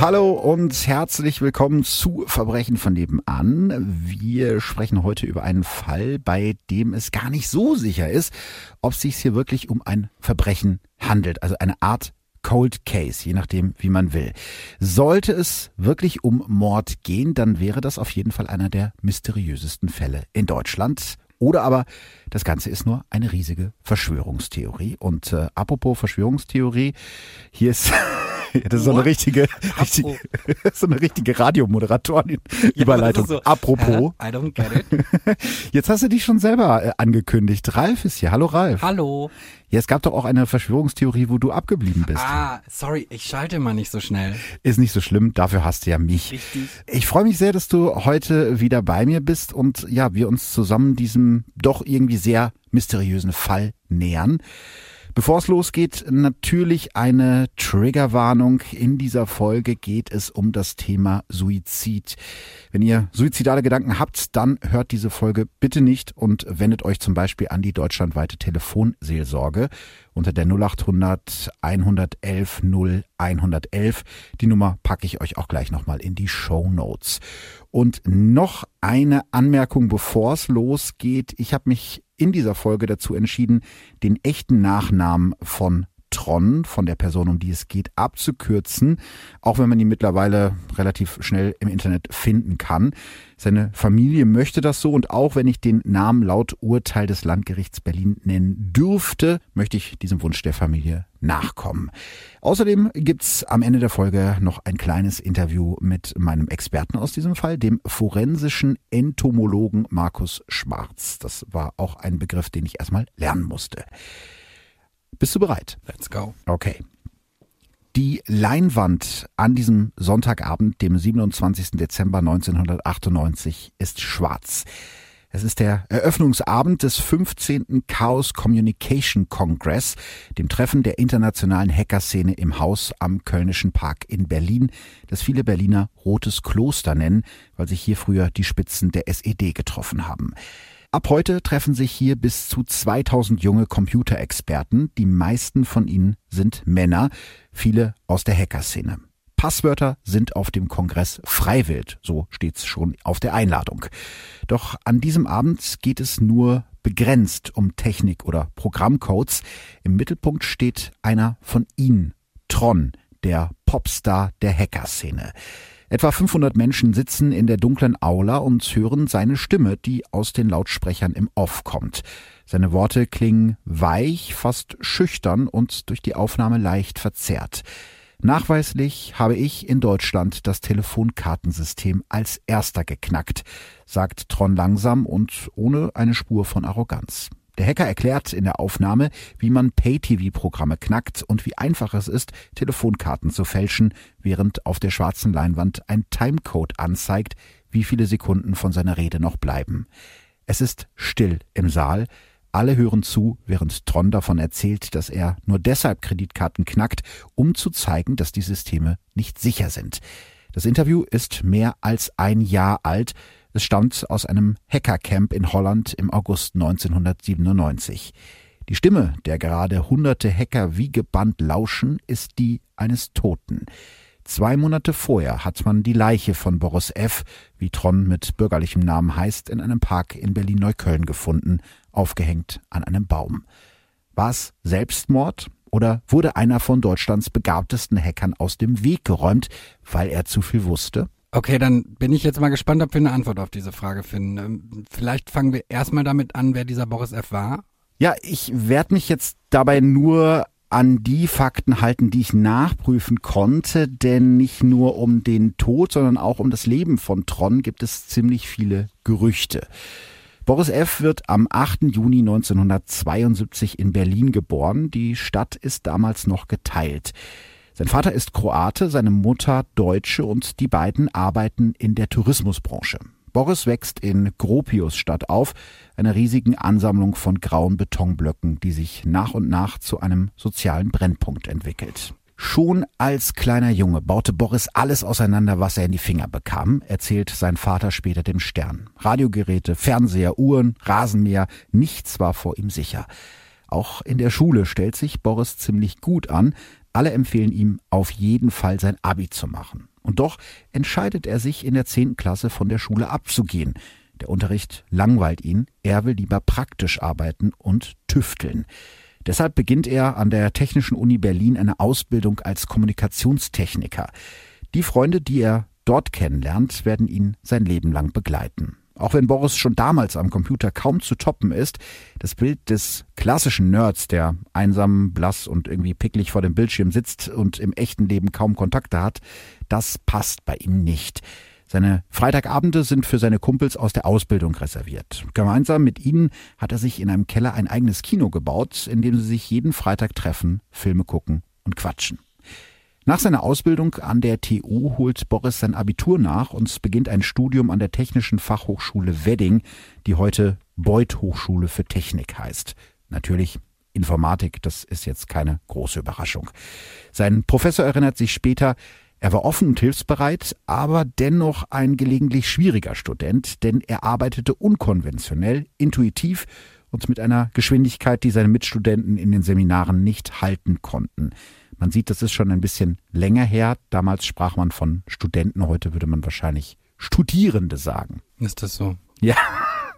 Hallo und herzlich willkommen zu Verbrechen von nebenan. Wir sprechen heute über einen Fall, bei dem es gar nicht so sicher ist, ob es sich hier wirklich um ein Verbrechen handelt, also eine Art Cold Case, je nachdem, wie man will. Sollte es wirklich um Mord gehen, dann wäre das auf jeden Fall einer der mysteriösesten Fälle in Deutschland. Oder aber das Ganze ist nur eine riesige Verschwörungstheorie. Und äh, apropos Verschwörungstheorie, hier ist das ist so eine richtige, richtige so eine richtige Radiomoderatorin-Überleitung. Ja, so, Apropos. I don't get it. Jetzt hast du dich schon selber äh, angekündigt. Ralf ist hier. Hallo Ralf. Hallo. Ja, es gab doch auch eine Verschwörungstheorie, wo du abgeblieben bist. Ah, sorry, ich schalte mal nicht so schnell. Ist nicht so schlimm, dafür hast du ja mich. Richtig. Ich freue mich sehr, dass du heute wieder bei mir bist und ja, wir uns zusammen diesem doch irgendwie sehr mysteriösen Fall nähern. Bevor es losgeht, natürlich eine Triggerwarnung. In dieser Folge geht es um das Thema Suizid. Wenn ihr suizidale Gedanken habt, dann hört diese Folge bitte nicht und wendet euch zum Beispiel an die deutschlandweite Telefonseelsorge unter der 0800 111 0 111. Die Nummer packe ich euch auch gleich nochmal in die Show Notes. Und noch eine Anmerkung, bevor es losgeht. Ich habe mich in dieser Folge dazu entschieden, den echten Nachnamen von Tron, von der Person, um die es geht, abzukürzen, auch wenn man ihn mittlerweile relativ schnell im Internet finden kann. Seine Familie möchte das so und auch wenn ich den Namen laut Urteil des Landgerichts Berlin nennen dürfte, möchte ich diesem Wunsch der Familie nachkommen. Außerdem gibt's am Ende der Folge noch ein kleines Interview mit meinem Experten aus diesem Fall, dem forensischen Entomologen Markus Schwarz. Das war auch ein Begriff, den ich erstmal lernen musste. Bist du bereit? Let's go. Okay. Die Leinwand an diesem Sonntagabend, dem 27. Dezember 1998, ist schwarz. Es ist der Eröffnungsabend des 15. Chaos Communication Congress, dem Treffen der internationalen Hackerszene im Haus am Kölnischen Park in Berlin, das viele Berliner Rotes Kloster nennen, weil sich hier früher die Spitzen der SED getroffen haben. Ab heute treffen sich hier bis zu 2000 junge Computerexperten. Die meisten von ihnen sind Männer, viele aus der Hackerszene. Passwörter sind auf dem Kongress freiwillig, so steht's schon auf der Einladung. Doch an diesem Abend geht es nur begrenzt um Technik oder Programmcodes. Im Mittelpunkt steht einer von ihnen, Tron, der Popstar der Hackerszene. Etwa 500 Menschen sitzen in der dunklen Aula und hören seine Stimme, die aus den Lautsprechern im Off kommt. Seine Worte klingen weich, fast schüchtern und durch die Aufnahme leicht verzerrt. Nachweislich habe ich in Deutschland das Telefonkartensystem als erster geknackt, sagt Tron langsam und ohne eine Spur von Arroganz. Der Hacker erklärt in der Aufnahme, wie man Pay-TV-Programme knackt und wie einfach es ist, Telefonkarten zu fälschen, während auf der schwarzen Leinwand ein Timecode anzeigt, wie viele Sekunden von seiner Rede noch bleiben. Es ist still im Saal. Alle hören zu, während Tron davon erzählt, dass er nur deshalb Kreditkarten knackt, um zu zeigen, dass die Systeme nicht sicher sind. Das Interview ist mehr als ein Jahr alt. Es stammt aus einem Hackercamp in Holland im August 1997. Die Stimme, der gerade hunderte Hacker wie gebannt lauschen, ist die eines Toten. Zwei Monate vorher hat man die Leiche von Boris F., wie Tron mit bürgerlichem Namen heißt, in einem Park in Berlin-Neukölln gefunden, aufgehängt an einem Baum. War es Selbstmord oder wurde einer von Deutschlands begabtesten Hackern aus dem Weg geräumt, weil er zu viel wusste? Okay, dann bin ich jetzt mal gespannt, ob wir eine Antwort auf diese Frage finden. Ähm, vielleicht fangen wir erstmal damit an, wer dieser Boris F. war. Ja, ich werde mich jetzt dabei nur an die Fakten halten, die ich nachprüfen konnte, denn nicht nur um den Tod, sondern auch um das Leben von Tron gibt es ziemlich viele Gerüchte. Boris F. wird am 8. Juni 1972 in Berlin geboren. Die Stadt ist damals noch geteilt. Sein Vater ist Kroate, seine Mutter Deutsche und die beiden arbeiten in der Tourismusbranche. Boris wächst in Gropiusstadt auf, einer riesigen Ansammlung von grauen Betonblöcken, die sich nach und nach zu einem sozialen Brennpunkt entwickelt. Schon als kleiner Junge baute Boris alles auseinander, was er in die Finger bekam, erzählt sein Vater später dem Stern. Radiogeräte, Fernseher, Uhren, Rasenmäher, nichts war vor ihm sicher. Auch in der Schule stellt sich Boris ziemlich gut an. Alle empfehlen ihm, auf jeden Fall sein Abi zu machen. Und doch entscheidet er sich in der zehnten Klasse von der Schule abzugehen. Der Unterricht langweilt ihn, er will lieber praktisch arbeiten und tüfteln. Deshalb beginnt er an der Technischen Uni Berlin eine Ausbildung als Kommunikationstechniker. Die Freunde, die er dort kennenlernt, werden ihn sein Leben lang begleiten. Auch wenn Boris schon damals am Computer kaum zu toppen ist, das Bild des klassischen Nerds, der einsam, blass und irgendwie picklig vor dem Bildschirm sitzt und im echten Leben kaum Kontakte hat, das passt bei ihm nicht. Seine Freitagabende sind für seine Kumpels aus der Ausbildung reserviert. Gemeinsam mit ihnen hat er sich in einem Keller ein eigenes Kino gebaut, in dem sie sich jeden Freitag treffen, Filme gucken und quatschen. Nach seiner Ausbildung an der TU holt Boris sein Abitur nach und beginnt ein Studium an der Technischen Fachhochschule Wedding, die heute Beuth Hochschule für Technik heißt. Natürlich Informatik, das ist jetzt keine große Überraschung. Sein Professor erinnert sich später, er war offen und hilfsbereit, aber dennoch ein gelegentlich schwieriger Student, denn er arbeitete unkonventionell, intuitiv und mit einer Geschwindigkeit, die seine Mitstudenten in den Seminaren nicht halten konnten. Man sieht, das ist schon ein bisschen länger her. Damals sprach man von Studenten, heute würde man wahrscheinlich Studierende sagen. Ist das so? Ja.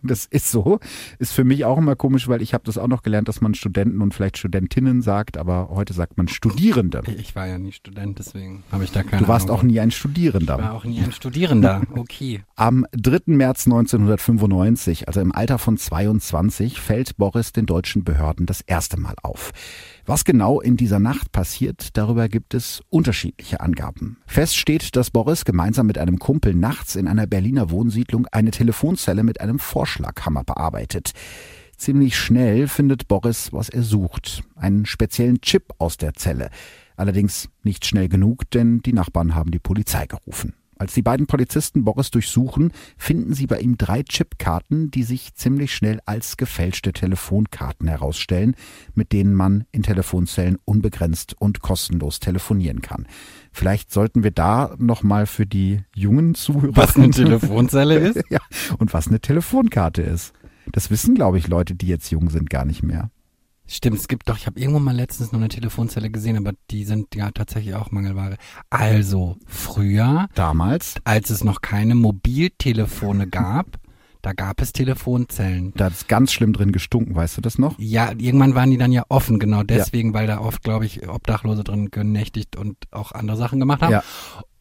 Das ist so. Ist für mich auch immer komisch, weil ich habe das auch noch gelernt, dass man Studenten und vielleicht Studentinnen sagt, aber heute sagt man Studierende. Ich war ja nie Student, deswegen habe ich da keine Du warst Ahnung. auch nie ein Studierender. Ich war auch nie ein Studierender. Okay. Am 3. März 1995, also im Alter von 22, fällt Boris den deutschen Behörden das erste Mal auf. Was genau in dieser Nacht passiert, darüber gibt es unterschiedliche Angaben. Fest steht, dass Boris gemeinsam mit einem Kumpel nachts in einer Berliner Wohnsiedlung eine Telefonzelle mit einem Vorschlaghammer bearbeitet. Ziemlich schnell findet Boris, was er sucht. Einen speziellen Chip aus der Zelle. Allerdings nicht schnell genug, denn die Nachbarn haben die Polizei gerufen. Als die beiden Polizisten Boris durchsuchen, finden sie bei ihm drei Chipkarten, die sich ziemlich schnell als gefälschte Telefonkarten herausstellen, mit denen man in Telefonzellen unbegrenzt und kostenlos telefonieren kann. Vielleicht sollten wir da nochmal für die jungen Zuhörer. Was eine Telefonzelle ist? ja, und was eine Telefonkarte ist. Das wissen, glaube ich, Leute, die jetzt jung sind, gar nicht mehr. Stimmt, es gibt doch, ich habe irgendwo mal letztens noch eine Telefonzelle gesehen, aber die sind ja tatsächlich auch Mangelware. Also, früher, Damals, als es noch keine Mobiltelefone gab, da gab es Telefonzellen. da hat es ganz schlimm drin gestunken, weißt du das noch? Ja, irgendwann waren die dann ja offen, genau deswegen, weil da oft, glaube ich, Obdachlose drin genächtigt und auch andere Sachen gemacht haben. Ja.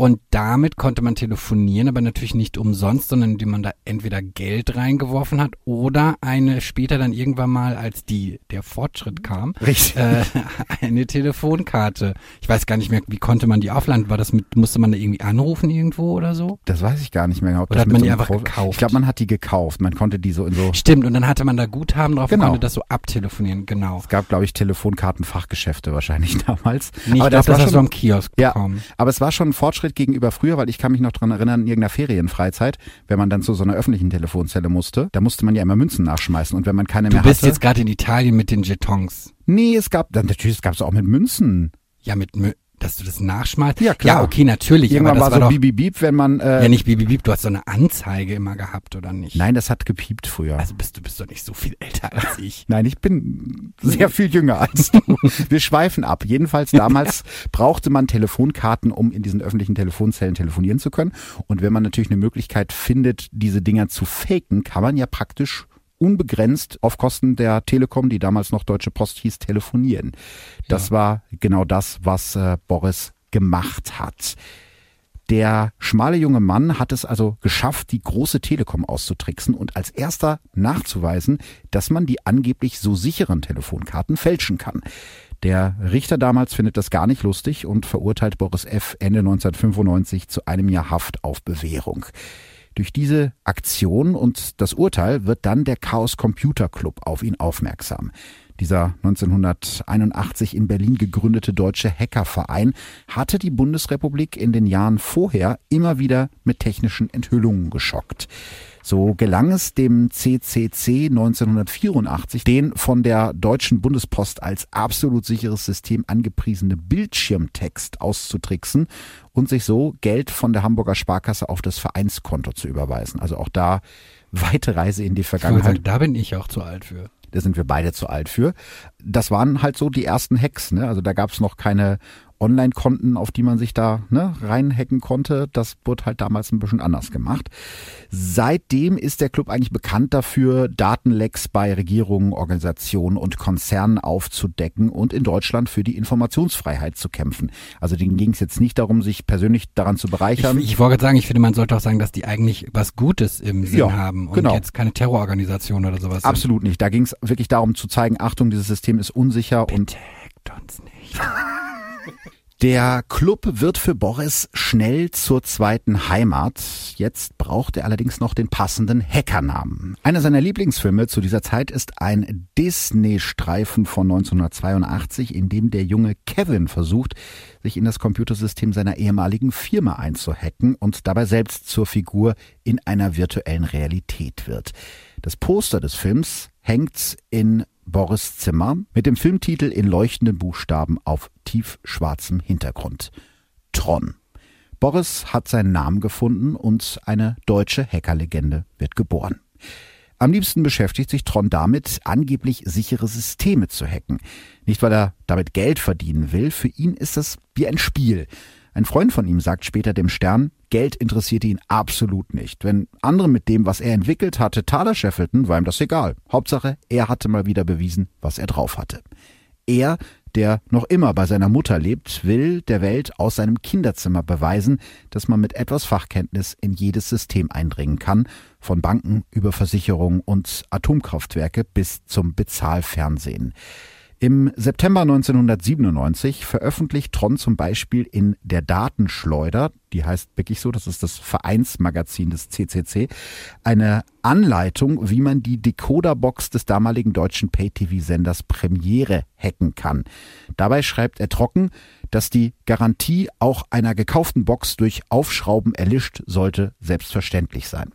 Und damit konnte man telefonieren, aber natürlich nicht umsonst, sondern indem man da entweder Geld reingeworfen hat oder eine später dann irgendwann mal, als die der Fortschritt kam, Richtig. äh, eine Telefonkarte. Ich weiß gar nicht mehr, wie konnte man die aufladen? War das mit, musste man da irgendwie anrufen irgendwo oder so? Das weiß ich gar nicht mehr genau. ob Oder das hat man so die einfach Pro- gekauft? Ich glaube, man hat die gekauft. Man konnte die so in so. Stimmt, und dann hatte man da Guthaben drauf Genau. und konnte das so abtelefonieren, genau. Es gab, glaube ich, Telefonkartenfachgeschäfte wahrscheinlich damals. Nee, ich aber glaube, das das war hast du am Kiosk ja, bekommen. aber es war schon ein Fortschritt gegenüber früher, weil ich kann mich noch dran erinnern, in irgendeiner Ferienfreizeit, wenn man dann zu so einer öffentlichen Telefonzelle musste, da musste man ja immer Münzen nachschmeißen und wenn man keine Du mehr bist hatte. jetzt gerade in Italien mit den Jetons. nee, es gab, dann natürlich, es gab es auch mit Münzen. Ja, mit, Mö- dass du das nachschmalst? Ja, klar. Ja, okay, natürlich. Irgendwann aber war das so war doch, Bibi Bieb, wenn man, äh, ja nicht Bibi Bieb, du hast so eine Anzeige immer gehabt, oder nicht? nein, das hat gepiept früher. Also bist du bist doch nicht so viel älter als ich. Nein, ich bin sehr viel jünger als du. Wir schweifen ab. Jedenfalls damals brauchte man Telefonkarten, um in diesen öffentlichen Telefonzellen telefonieren zu können. Und wenn man natürlich eine Möglichkeit findet, diese Dinger zu faken, kann man ja praktisch unbegrenzt auf Kosten der Telekom, die damals noch Deutsche Post hieß, telefonieren. Das war genau das, was äh, Boris gemacht hat. Der schmale junge Mann hat es also geschafft, die große Telekom auszutricksen und als erster nachzuweisen, dass man die angeblich so sicheren Telefonkarten fälschen kann. Der Richter damals findet das gar nicht lustig und verurteilt Boris F. Ende 1995 zu einem Jahr Haft auf Bewährung. Durch diese Aktion und das Urteil wird dann der Chaos Computer Club auf ihn aufmerksam. Dieser 1981 in Berlin gegründete deutsche Hackerverein hatte die Bundesrepublik in den Jahren vorher immer wieder mit technischen Enthüllungen geschockt. So gelang es dem CCC 1984, den von der Deutschen Bundespost als absolut sicheres System angepriesene Bildschirmtext auszutricksen und sich so Geld von der Hamburger Sparkasse auf das Vereinskonto zu überweisen. Also auch da weite Reise in die Vergangenheit. Sagen, da bin ich auch zu alt für. Da sind wir beide zu alt für. Das waren halt so die ersten Hacks. Ne? Also da gab es noch keine Online-Konten, auf die man sich da ne, reinhacken konnte. Das wurde halt damals ein bisschen anders gemacht. Seitdem ist der Club eigentlich bekannt dafür, Datenlecks bei Regierungen, Organisationen und Konzernen aufzudecken und in Deutschland für die Informationsfreiheit zu kämpfen. Also denen ging es jetzt nicht darum, sich persönlich daran zu bereichern. Ich, ich wollte sagen, ich finde, man sollte auch sagen, dass die eigentlich was Gutes im Sinn ja, haben und genau. jetzt keine Terrororganisation oder sowas. Absolut sind. nicht. Da ging es wirklich darum zu zeigen, Achtung, dieses System ist unsicher Bitte und hackt uns nicht. Der Club wird für Boris schnell zur zweiten Heimat. Jetzt braucht er allerdings noch den passenden Hackernamen. Einer seiner Lieblingsfilme zu dieser Zeit ist ein Disney-Streifen von 1982, in dem der junge Kevin versucht, sich in das Computersystem seiner ehemaligen Firma einzuhacken und dabei selbst zur Figur in einer virtuellen Realität wird. Das Poster des Films hängt in Boris Zimmer mit dem Filmtitel in leuchtenden Buchstaben auf tiefschwarzem Hintergrund. Tron. Boris hat seinen Namen gefunden und eine deutsche Hackerlegende wird geboren. Am liebsten beschäftigt sich Tron damit, angeblich sichere Systeme zu hacken. Nicht, weil er damit Geld verdienen will, für ihn ist das wie ein Spiel. Ein Freund von ihm sagt später dem Stern, Geld interessierte ihn absolut nicht. Wenn andere mit dem, was er entwickelt hatte, Taler scheffelten, war ihm das egal. Hauptsache, er hatte mal wieder bewiesen, was er drauf hatte. Er, der noch immer bei seiner Mutter lebt, will der Welt aus seinem Kinderzimmer beweisen, dass man mit etwas Fachkenntnis in jedes System eindringen kann, von Banken über Versicherungen und Atomkraftwerke bis zum Bezahlfernsehen. Im September 1997 veröffentlicht Tron zum Beispiel in der Datenschleuder, die heißt wirklich so, das ist das Vereinsmagazin des CCC, eine Anleitung, wie man die Decoderbox des damaligen deutschen Pay-TV-Senders Premiere hacken kann. Dabei schreibt er trocken, dass die Garantie auch einer gekauften Box durch Aufschrauben erlischt sollte selbstverständlich sein.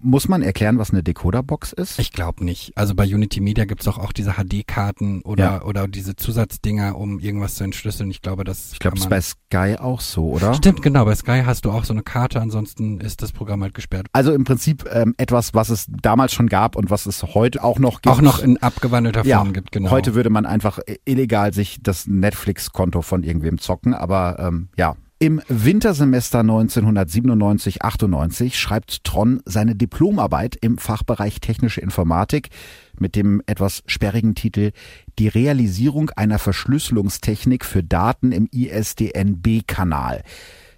Muss man erklären, was eine Decoderbox ist? Ich glaube nicht. Also bei Unity Media gibt's doch auch diese HD-Karten oder, ja. oder diese Zusatzdinger, um irgendwas zu entschlüsseln. Ich glaube, das Ich glaube, es ist bei Sky auch so, oder? Stimmt, genau. Bei Sky hast du auch so eine Karte, ansonsten ist das Programm halt gesperrt. Also im Prinzip ähm, etwas, was es damals schon gab und was es heute auch noch gibt. Auch noch in abgewandelter Form ja, gibt, genau. Heute würde man einfach illegal sich das Netflix-Konto von irgendwem zocken, aber ähm, ja, im Wintersemester 1997-98 schreibt Tron seine Diplomarbeit im Fachbereich Technische Informatik mit dem etwas sperrigen Titel Die Realisierung einer Verschlüsselungstechnik für Daten im ISDN-B-Kanal.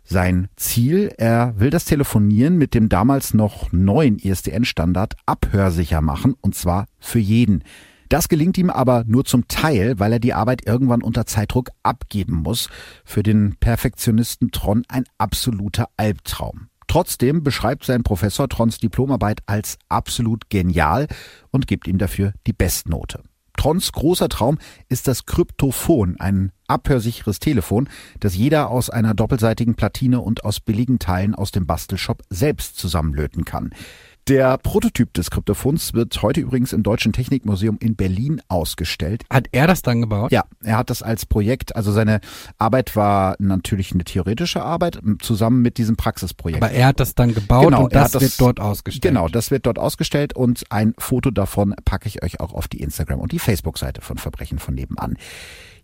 Sein Ziel, er will das Telefonieren mit dem damals noch neuen ISDN-Standard abhörsicher machen, und zwar für jeden. Das gelingt ihm aber nur zum Teil, weil er die Arbeit irgendwann unter Zeitdruck abgeben muss. Für den Perfektionisten Tron ein absoluter Albtraum. Trotzdem beschreibt sein Professor Trons Diplomarbeit als absolut genial und gibt ihm dafür die Bestnote. Trons großer Traum ist das Kryptophon, ein abhörsicheres Telefon, das jeder aus einer doppelseitigen Platine und aus billigen Teilen aus dem Bastelshop selbst zusammenlöten kann. Der Prototyp des Kryptophons wird heute übrigens im Deutschen Technikmuseum in Berlin ausgestellt. Hat er das dann gebaut? Ja, er hat das als Projekt, also seine Arbeit war natürlich eine theoretische Arbeit zusammen mit diesem Praxisprojekt. Aber er hat das dann gebaut genau, und das, das wird dort ausgestellt. Genau, das wird dort ausgestellt und ein Foto davon packe ich euch auch auf die Instagram und die Facebook-Seite von Verbrechen von nebenan.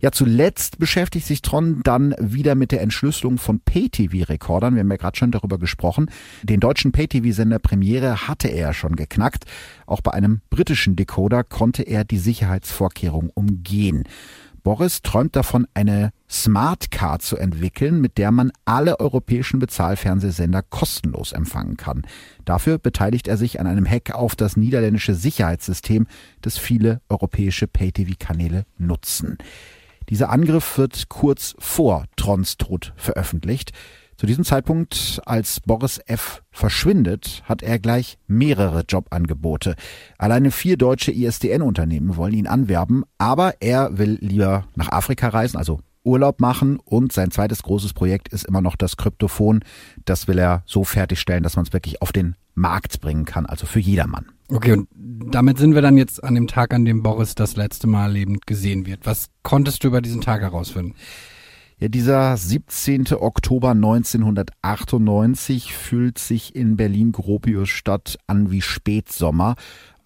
Ja, zuletzt beschäftigt sich Tron dann wieder mit der Entschlüsselung von Pay-TV-Rekordern. Wir haben ja gerade schon darüber gesprochen. Den deutschen Pay-TV-Sender Premiere hatte er schon geknackt. Auch bei einem britischen Decoder konnte er die Sicherheitsvorkehrungen umgehen. Boris träumt davon, eine Smart Card zu entwickeln, mit der man alle europäischen Bezahlfernsehsender kostenlos empfangen kann. Dafür beteiligt er sich an einem Hack auf das niederländische Sicherheitssystem, das viele europäische Pay-TV-Kanäle nutzen. Dieser Angriff wird kurz vor Trons Tod veröffentlicht. Zu diesem Zeitpunkt, als Boris F. verschwindet, hat er gleich mehrere Jobangebote. Alleine vier deutsche ISDN-Unternehmen wollen ihn anwerben, aber er will lieber nach Afrika reisen, also Urlaub machen und sein zweites großes Projekt ist immer noch das Kryptophon. Das will er so fertigstellen, dass man es wirklich auf den Markt bringen kann, also für jedermann. Okay, und damit sind wir dann jetzt an dem Tag, an dem Boris das letzte Mal lebend gesehen wird. Was konntest du über diesen Tag herausfinden? Ja, dieser 17. Oktober 1998 fühlt sich in Berlin-Gropiusstadt an wie Spätsommer,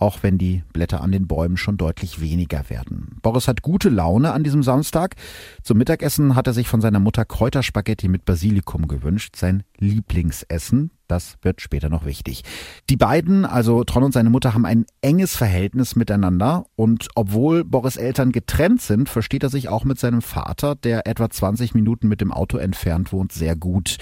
auch wenn die Blätter an den Bäumen schon deutlich weniger werden. Boris hat gute Laune an diesem Samstag. Zum Mittagessen hat er sich von seiner Mutter Kräuterspaghetti mit Basilikum gewünscht, sein Lieblingsessen. Das wird später noch wichtig. Die beiden, also Tron und seine Mutter, haben ein enges Verhältnis miteinander und obwohl Boris Eltern getrennt sind, versteht er sich auch mit seinem Vater, der etwa 20 Minuten mit dem Auto entfernt wohnt, sehr gut.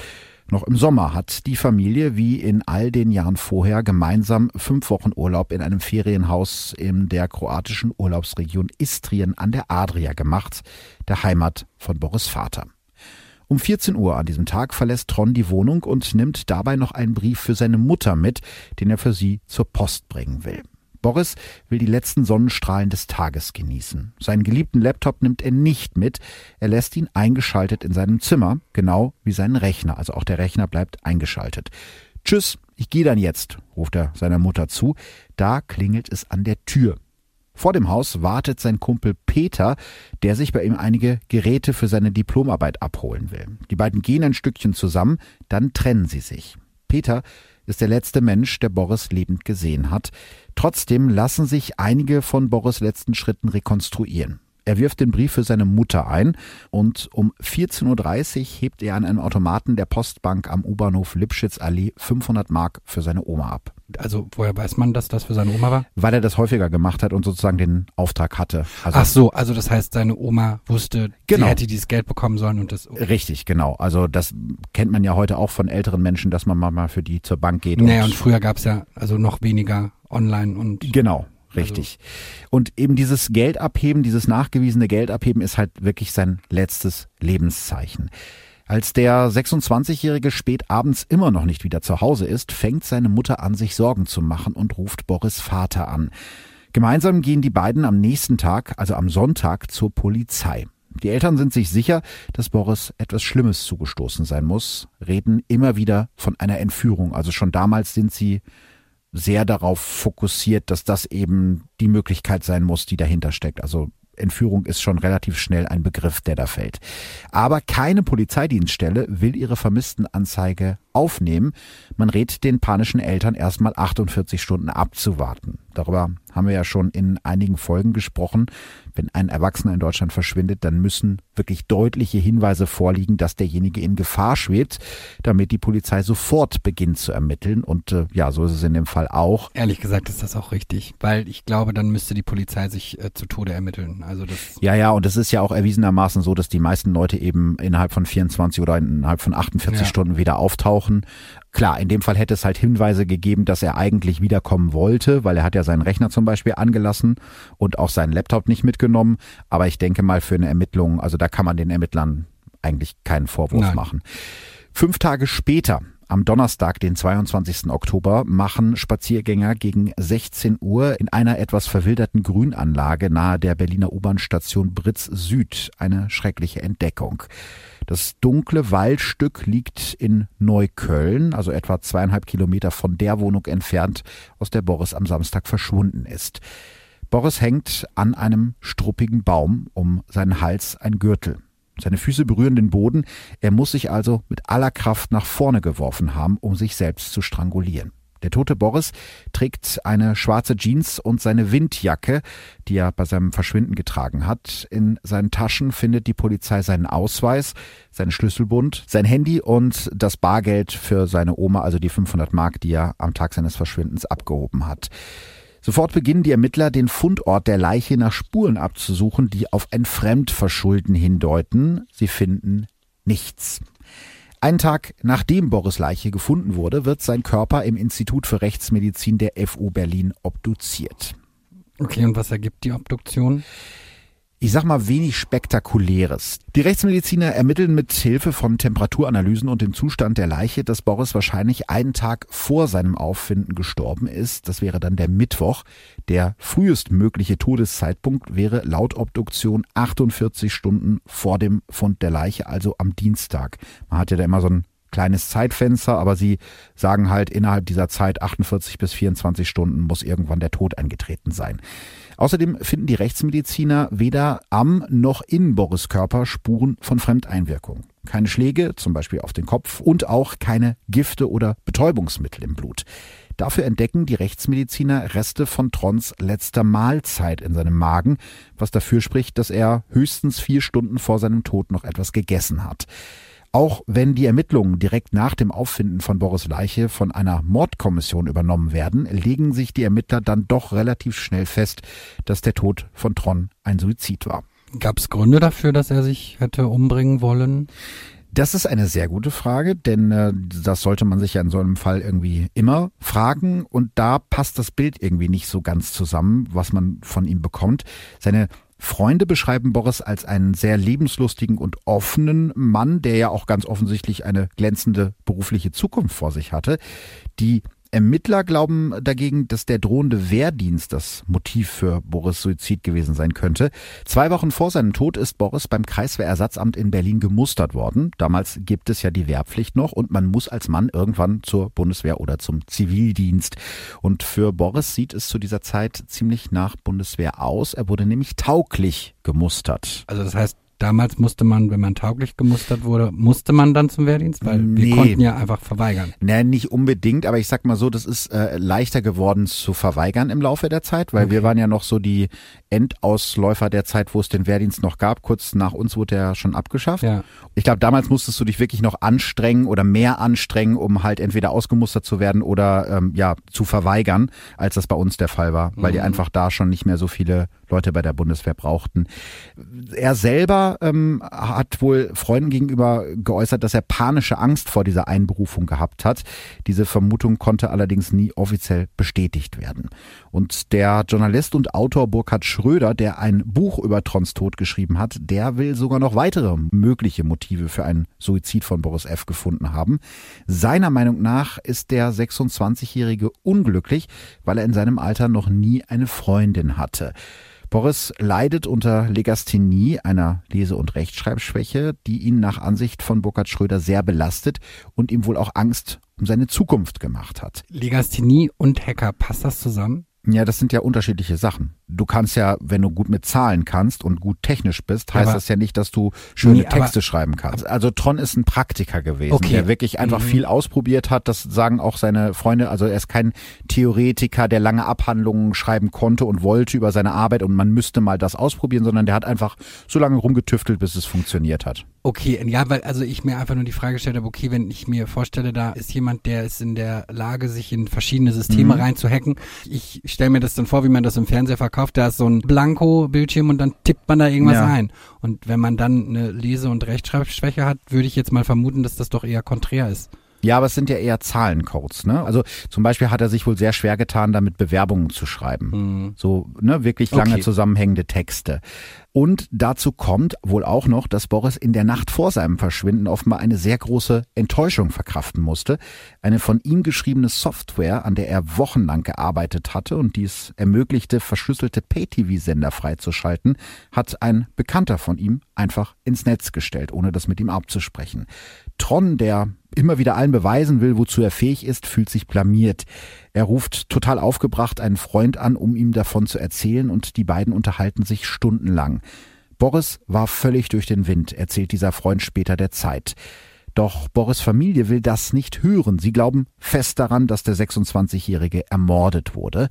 Noch im Sommer hat die Familie wie in all den Jahren vorher gemeinsam fünf Wochen Urlaub in einem Ferienhaus in der kroatischen Urlaubsregion Istrien an der Adria gemacht, der Heimat von Boris Vater. Um 14 Uhr an diesem Tag verlässt Tron die Wohnung und nimmt dabei noch einen Brief für seine Mutter mit, den er für sie zur Post bringen will. Boris will die letzten Sonnenstrahlen des Tages genießen. Seinen geliebten Laptop nimmt er nicht mit. Er lässt ihn eingeschaltet in seinem Zimmer, genau wie seinen Rechner. Also auch der Rechner bleibt eingeschaltet. Tschüss, ich gehe dann jetzt, ruft er seiner Mutter zu. Da klingelt es an der Tür. Vor dem Haus wartet sein Kumpel Peter, der sich bei ihm einige Geräte für seine Diplomarbeit abholen will. Die beiden gehen ein Stückchen zusammen, dann trennen sie sich. Peter ist der letzte Mensch, der Boris lebend gesehen hat. Trotzdem lassen sich einige von Boris letzten Schritten rekonstruieren. Er wirft den Brief für seine Mutter ein und um 14.30 Uhr hebt er an einem Automaten der Postbank am U-Bahnhof Lipschitz-Allee 500 Mark für seine Oma ab. Also woher weiß man, dass das für seine Oma war? Weil er das häufiger gemacht hat und sozusagen den Auftrag hatte. Also Ach so, also das heißt, seine Oma wusste, genau. sie hätte dieses Geld bekommen sollen und das. Okay. Richtig, genau. Also das kennt man ja heute auch von älteren Menschen, dass man mal für die zur Bank geht. Naja, und, und früher gab es ja also noch weniger online und. Genau. Richtig. Also. Und eben dieses Geld abheben, dieses nachgewiesene Geld abheben ist halt wirklich sein letztes Lebenszeichen. Als der 26-Jährige spät abends immer noch nicht wieder zu Hause ist, fängt seine Mutter an, sich Sorgen zu machen und ruft Boris Vater an. Gemeinsam gehen die beiden am nächsten Tag, also am Sonntag, zur Polizei. Die Eltern sind sich sicher, dass Boris etwas Schlimmes zugestoßen sein muss, reden immer wieder von einer Entführung. Also schon damals sind sie sehr darauf fokussiert, dass das eben die Möglichkeit sein muss, die dahinter steckt. Also Entführung ist schon relativ schnell ein Begriff, der da fällt. Aber keine Polizeidienststelle will ihre Vermisstenanzeige aufnehmen. Man rät den panischen Eltern erstmal 48 Stunden abzuwarten. Darüber haben wir ja schon in einigen Folgen gesprochen. Wenn ein Erwachsener in Deutschland verschwindet, dann müssen wirklich deutliche Hinweise vorliegen, dass derjenige in Gefahr schwebt, damit die Polizei sofort beginnt zu ermitteln. Und äh, ja, so ist es in dem Fall auch. Ehrlich gesagt ist das auch richtig, weil ich glaube, dann müsste die Polizei sich äh, zu Tode ermitteln. Also das ja, ja, und es ist ja auch erwiesenermaßen so, dass die meisten Leute eben innerhalb von 24 oder innerhalb von 48 ja. Stunden wieder auftauchen. Klar, in dem Fall hätte es halt Hinweise gegeben, dass er eigentlich wiederkommen wollte, weil er hat ja seinen Rechner zum Beispiel angelassen und auch seinen Laptop nicht mitgenommen. Aber ich denke mal für eine Ermittlung, also da kann man den Ermittlern eigentlich keinen Vorwurf Nein. machen. Fünf Tage später, am Donnerstag, den 22. Oktober, machen Spaziergänger gegen 16 Uhr in einer etwas verwilderten Grünanlage nahe der Berliner U-Bahn-Station Britz Süd eine schreckliche Entdeckung. Das dunkle Waldstück liegt in Neukölln, also etwa zweieinhalb Kilometer von der Wohnung entfernt, aus der Boris am Samstag verschwunden ist. Boris hängt an einem struppigen Baum, um seinen Hals ein Gürtel. Seine Füße berühren den Boden, er muss sich also mit aller Kraft nach vorne geworfen haben, um sich selbst zu strangulieren. Der tote Boris trägt eine schwarze Jeans und seine Windjacke, die er bei seinem Verschwinden getragen hat. In seinen Taschen findet die Polizei seinen Ausweis, seinen Schlüsselbund, sein Handy und das Bargeld für seine Oma, also die 500 Mark, die er am Tag seines Verschwindens abgehoben hat. Sofort beginnen die Ermittler, den Fundort der Leiche nach Spuren abzusuchen, die auf ein Fremdverschulden hindeuten. Sie finden nichts. Einen Tag nachdem Boris Leiche gefunden wurde, wird sein Körper im Institut für Rechtsmedizin der FU Berlin obduziert. Okay, und was ergibt die Obduktion? Ich sag mal, wenig Spektakuläres. Die Rechtsmediziner ermitteln mit Hilfe von Temperaturanalysen und dem Zustand der Leiche, dass Boris wahrscheinlich einen Tag vor seinem Auffinden gestorben ist. Das wäre dann der Mittwoch. Der frühestmögliche Todeszeitpunkt wäre laut Obduktion 48 Stunden vor dem Fund der Leiche, also am Dienstag. Man hat ja da immer so ein kleines Zeitfenster, aber sie sagen halt, innerhalb dieser Zeit 48 bis 24 Stunden muss irgendwann der Tod eingetreten sein. Außerdem finden die Rechtsmediziner weder am noch in Boris Körper Spuren von Fremdeinwirkung. Keine Schläge, zum Beispiel auf den Kopf, und auch keine Gifte oder Betäubungsmittel im Blut. Dafür entdecken die Rechtsmediziner Reste von Trons letzter Mahlzeit in seinem Magen, was dafür spricht, dass er höchstens vier Stunden vor seinem Tod noch etwas gegessen hat. Auch wenn die Ermittlungen direkt nach dem Auffinden von Boris Leiche von einer Mordkommission übernommen werden, legen sich die Ermittler dann doch relativ schnell fest, dass der Tod von Tron ein Suizid war. Gab es Gründe dafür, dass er sich hätte umbringen wollen? Das ist eine sehr gute Frage, denn äh, das sollte man sich ja in so einem Fall irgendwie immer fragen. Und da passt das Bild irgendwie nicht so ganz zusammen, was man von ihm bekommt. Seine Freunde beschreiben Boris als einen sehr lebenslustigen und offenen Mann, der ja auch ganz offensichtlich eine glänzende berufliche Zukunft vor sich hatte. Die Ermittler glauben dagegen, dass der drohende Wehrdienst das Motiv für Boris Suizid gewesen sein könnte. Zwei Wochen vor seinem Tod ist Boris beim Kreiswehrersatzamt in Berlin gemustert worden. Damals gibt es ja die Wehrpflicht noch und man muss als Mann irgendwann zur Bundeswehr oder zum Zivildienst. Und für Boris sieht es zu dieser Zeit ziemlich nach Bundeswehr aus. Er wurde nämlich tauglich gemustert. Also das heißt, Damals musste man, wenn man tauglich gemustert wurde, musste man dann zum Wehrdienst, weil nee. wir konnten ja einfach verweigern. Nee, nicht unbedingt, aber ich sag mal so, das ist äh, leichter geworden zu verweigern im Laufe der Zeit, weil okay. wir waren ja noch so die Endausläufer der Zeit, wo es den Wehrdienst noch gab. Kurz nach uns wurde er schon abgeschafft. Ja. Ich glaube, damals musstest du dich wirklich noch anstrengen oder mehr anstrengen, um halt entweder ausgemustert zu werden oder ähm, ja zu verweigern, als das bei uns der Fall war, weil mhm. die einfach da schon nicht mehr so viele Leute bei der Bundeswehr brauchten. Er selber ähm, hat wohl Freunden gegenüber geäußert, dass er panische Angst vor dieser Einberufung gehabt hat. Diese Vermutung konnte allerdings nie offiziell bestätigt werden. Und der Journalist und Autor Burkhard Schröder, der ein Buch über Trons Tod geschrieben hat, der will sogar noch weitere mögliche Motive für einen Suizid von Boris F. gefunden haben. Seiner Meinung nach ist der 26-Jährige unglücklich, weil er in seinem Alter noch nie eine Freundin hatte. Boris leidet unter Legasthenie, einer Lese- und Rechtschreibschwäche, die ihn nach Ansicht von Burkhard Schröder sehr belastet und ihm wohl auch Angst um seine Zukunft gemacht hat. Legasthenie und Hacker, passt das zusammen? Ja, das sind ja unterschiedliche Sachen. Du kannst ja, wenn du gut mit Zahlen kannst und gut technisch bist, heißt aber das ja nicht, dass du schöne nee, Texte schreiben kannst. Also Tron ist ein Praktiker gewesen, okay. der wirklich einfach mhm. viel ausprobiert hat. Das sagen auch seine Freunde. Also er ist kein Theoretiker, der lange Abhandlungen schreiben konnte und wollte über seine Arbeit und man müsste mal das ausprobieren, sondern der hat einfach so lange rumgetüftelt, bis es funktioniert hat. Okay, ja, weil also ich mir einfach nur die Frage gestellt habe, okay, wenn ich mir vorstelle, da ist jemand, der ist in der Lage, sich in verschiedene Systeme mhm. reinzuhacken. Ich stelle mir das dann vor, wie man das im Fernseher verkauft. Da ist so ein Blanko-Bildschirm und dann tippt man da irgendwas ja. ein. Und wenn man dann eine Lese- und Rechtschreibschwäche hat, würde ich jetzt mal vermuten, dass das doch eher konträr ist. Ja, aber es sind ja eher Zahlencodes, ne? Also zum Beispiel hat er sich wohl sehr schwer getan, damit Bewerbungen zu schreiben. Mhm. So, ne, wirklich lange okay. zusammenhängende Texte. Und dazu kommt wohl auch noch, dass Boris in der Nacht vor seinem Verschwinden offenbar eine sehr große Enttäuschung verkraften musste. Eine von ihm geschriebene Software, an der er wochenlang gearbeitet hatte und dies ermöglichte, verschlüsselte Pay-TV-Sender freizuschalten, hat ein Bekannter von ihm einfach ins Netz gestellt, ohne das mit ihm abzusprechen. Tron, der immer wieder allen beweisen will, wozu er fähig ist, fühlt sich blamiert. Er ruft total aufgebracht einen Freund an, um ihm davon zu erzählen, und die beiden unterhalten sich stundenlang. Boris war völlig durch den Wind, erzählt dieser Freund später der Zeit. Doch Boris Familie will das nicht hören. Sie glauben fest daran, dass der 26-Jährige ermordet wurde.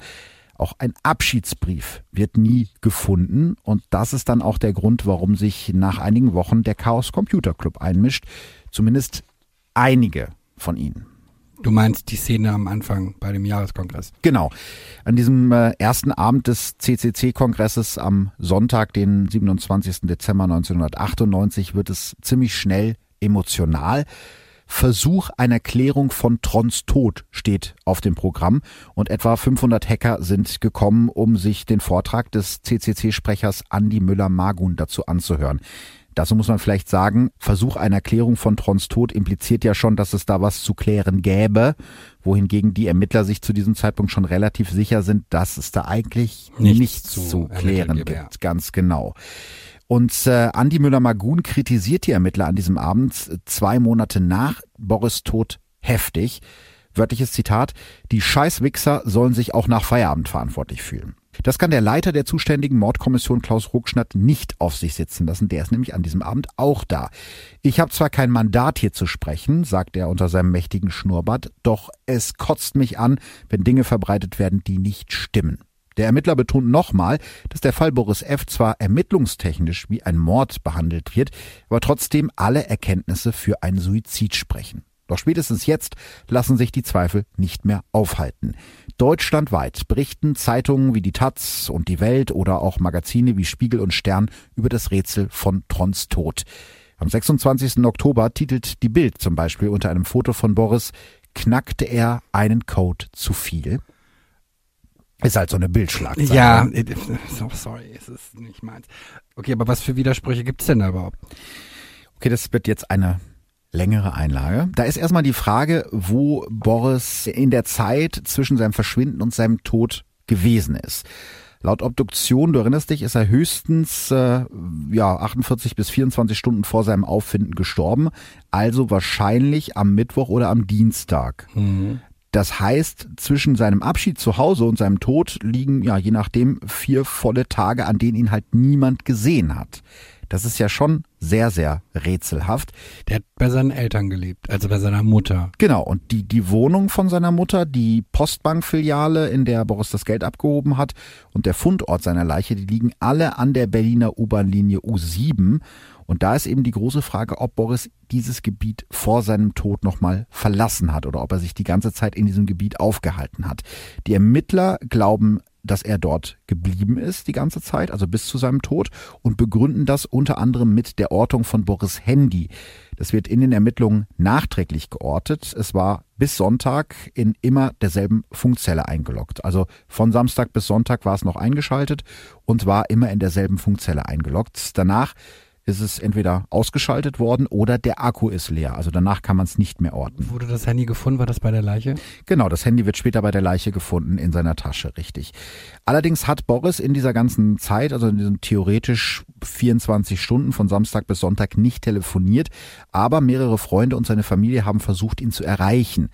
Auch ein Abschiedsbrief wird nie gefunden und das ist dann auch der Grund, warum sich nach einigen Wochen der Chaos Computer Club einmischt. Zumindest einige von ihnen. Du meinst die Szene am Anfang bei dem Jahreskongress? Genau. An diesem äh, ersten Abend des CCC-Kongresses am Sonntag, den 27. Dezember 1998, wird es ziemlich schnell emotional. Versuch einer Klärung von Trons Tod steht auf dem Programm und etwa 500 Hacker sind gekommen, um sich den Vortrag des CCC-Sprechers Andy Müller-Magun dazu anzuhören. Dazu muss man vielleicht sagen, Versuch einer Klärung von Trons Tod impliziert ja schon, dass es da was zu klären gäbe, wohingegen die Ermittler sich zu diesem Zeitpunkt schon relativ sicher sind, dass es da eigentlich nichts, nichts zu, zu klären gibt. Ja. Ganz genau. Und äh, Andi Müller-Magun kritisiert die Ermittler an diesem Abend zwei Monate nach Boris Tod heftig. Wörtliches Zitat, die Scheißwichser sollen sich auch nach Feierabend verantwortlich fühlen. Das kann der Leiter der zuständigen Mordkommission Klaus Ruckschnatt nicht auf sich sitzen lassen. Der ist nämlich an diesem Abend auch da. Ich habe zwar kein Mandat hier zu sprechen, sagt er unter seinem mächtigen Schnurrbart, doch es kotzt mich an, wenn Dinge verbreitet werden, die nicht stimmen. Der Ermittler betont nochmal, dass der Fall Boris F. zwar ermittlungstechnisch wie ein Mord behandelt wird, aber trotzdem alle Erkenntnisse für einen Suizid sprechen. Doch spätestens jetzt lassen sich die Zweifel nicht mehr aufhalten. Deutschlandweit berichten Zeitungen wie die Taz und die Welt oder auch Magazine wie Spiegel und Stern über das Rätsel von Trons Tod. Am 26. Oktober titelt die Bild zum Beispiel unter einem Foto von Boris, knackte er einen Code zu viel? Ist halt so eine Bildschlagzeile. Ja, so, sorry, es ist nicht meins. Okay, aber was für Widersprüche gibt es denn da überhaupt? Okay, das wird jetzt eine längere Einlage. Da ist erstmal die Frage, wo Boris in der Zeit zwischen seinem Verschwinden und seinem Tod gewesen ist. Laut Obduktion, du erinnerst dich, ist er höchstens äh, ja 48 bis 24 Stunden vor seinem Auffinden gestorben, also wahrscheinlich am Mittwoch oder am Dienstag. Mhm. Das heißt, zwischen seinem Abschied zu Hause und seinem Tod liegen, ja, je nachdem, vier volle Tage, an denen ihn halt niemand gesehen hat. Das ist ja schon sehr, sehr rätselhaft. Der hat bei seinen Eltern gelebt, also bei seiner Mutter. Genau, und die, die Wohnung von seiner Mutter, die Postbankfiliale, in der Boris das Geld abgehoben hat, und der Fundort seiner Leiche, die liegen alle an der Berliner U-Bahn-Linie U7. Und da ist eben die große Frage, ob Boris dieses Gebiet vor seinem Tod nochmal verlassen hat oder ob er sich die ganze Zeit in diesem Gebiet aufgehalten hat. Die Ermittler glauben, dass er dort geblieben ist die ganze Zeit, also bis zu seinem Tod, und begründen das unter anderem mit der Ortung von Boris Handy. Das wird in den Ermittlungen nachträglich geortet. Es war bis Sonntag in immer derselben Funkzelle eingeloggt. Also von Samstag bis Sonntag war es noch eingeschaltet und war immer in derselben Funkzelle eingeloggt. Danach ist es entweder ausgeschaltet worden oder der Akku ist leer. Also danach kann man es nicht mehr orten. Wurde das Handy gefunden? War das bei der Leiche? Genau, das Handy wird später bei der Leiche gefunden in seiner Tasche, richtig. Allerdings hat Boris in dieser ganzen Zeit, also in diesen theoretisch 24 Stunden von Samstag bis Sonntag nicht telefoniert, aber mehrere Freunde und seine Familie haben versucht, ihn zu erreichen.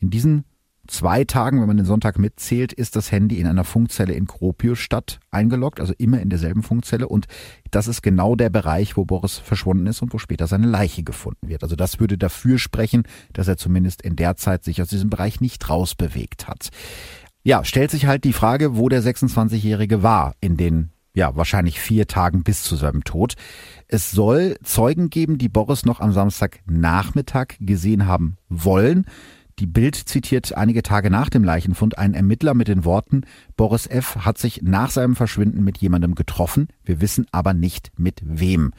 In diesen zwei Tagen, wenn man den Sonntag mitzählt, ist das Handy in einer Funkzelle in Kropiusstadt eingeloggt, also immer in derselben Funkzelle. Und das ist genau der Bereich, wo Boris verschwunden ist und wo später seine Leiche gefunden wird. Also das würde dafür sprechen, dass er zumindest in der Zeit sich aus diesem Bereich nicht rausbewegt hat. Ja, stellt sich halt die Frage, wo der 26-Jährige war in den ja, wahrscheinlich vier Tagen bis zu seinem Tod. Es soll Zeugen geben, die Boris noch am Samstagnachmittag gesehen haben wollen. Die Bild zitiert einige Tage nach dem Leichenfund einen Ermittler mit den Worten, Boris F. hat sich nach seinem Verschwinden mit jemandem getroffen, wir wissen aber nicht mit wem.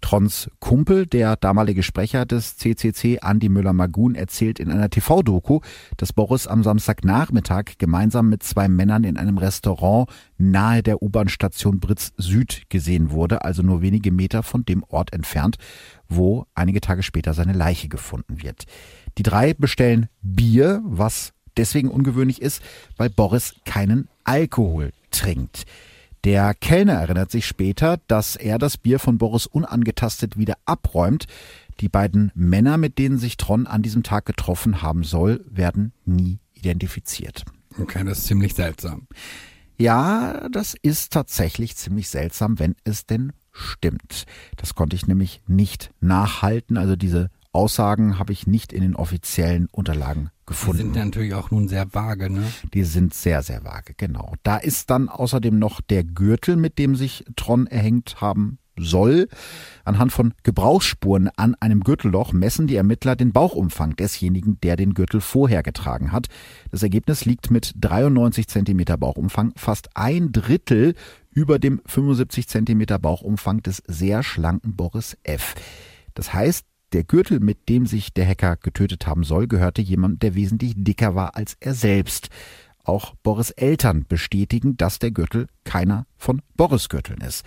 Trons Kumpel, der damalige Sprecher des CCC, Andi Müller-Magun, erzählt in einer TV-Doku, dass Boris am Samstagnachmittag gemeinsam mit zwei Männern in einem Restaurant nahe der U-Bahn-Station Britz Süd gesehen wurde, also nur wenige Meter von dem Ort entfernt, wo einige Tage später seine Leiche gefunden wird. Die drei bestellen Bier, was deswegen ungewöhnlich ist, weil Boris keinen Alkohol trinkt. Der Kellner erinnert sich später, dass er das Bier von Boris unangetastet wieder abräumt. Die beiden Männer, mit denen sich Tron an diesem Tag getroffen haben soll, werden nie identifiziert. Okay, das ist ziemlich seltsam. Ja, das ist tatsächlich ziemlich seltsam, wenn es denn stimmt. Das konnte ich nämlich nicht nachhalten. Also diese Aussagen habe ich nicht in den offiziellen Unterlagen gefunden. Die sind natürlich auch nun sehr vage, ne? Die sind sehr, sehr vage, genau. Da ist dann außerdem noch der Gürtel, mit dem sich Tron erhängt haben soll. Anhand von Gebrauchsspuren an einem Gürtelloch messen die Ermittler den Bauchumfang desjenigen, der den Gürtel vorher getragen hat. Das Ergebnis liegt mit 93 Zentimeter Bauchumfang fast ein Drittel über dem 75 Zentimeter Bauchumfang des sehr schlanken Boris F. Das heißt, Der Gürtel, mit dem sich der Hacker getötet haben soll, gehörte jemandem, der wesentlich dicker war als er selbst. Auch Boris Eltern bestätigen, dass der Gürtel keiner von Boris Gürteln ist.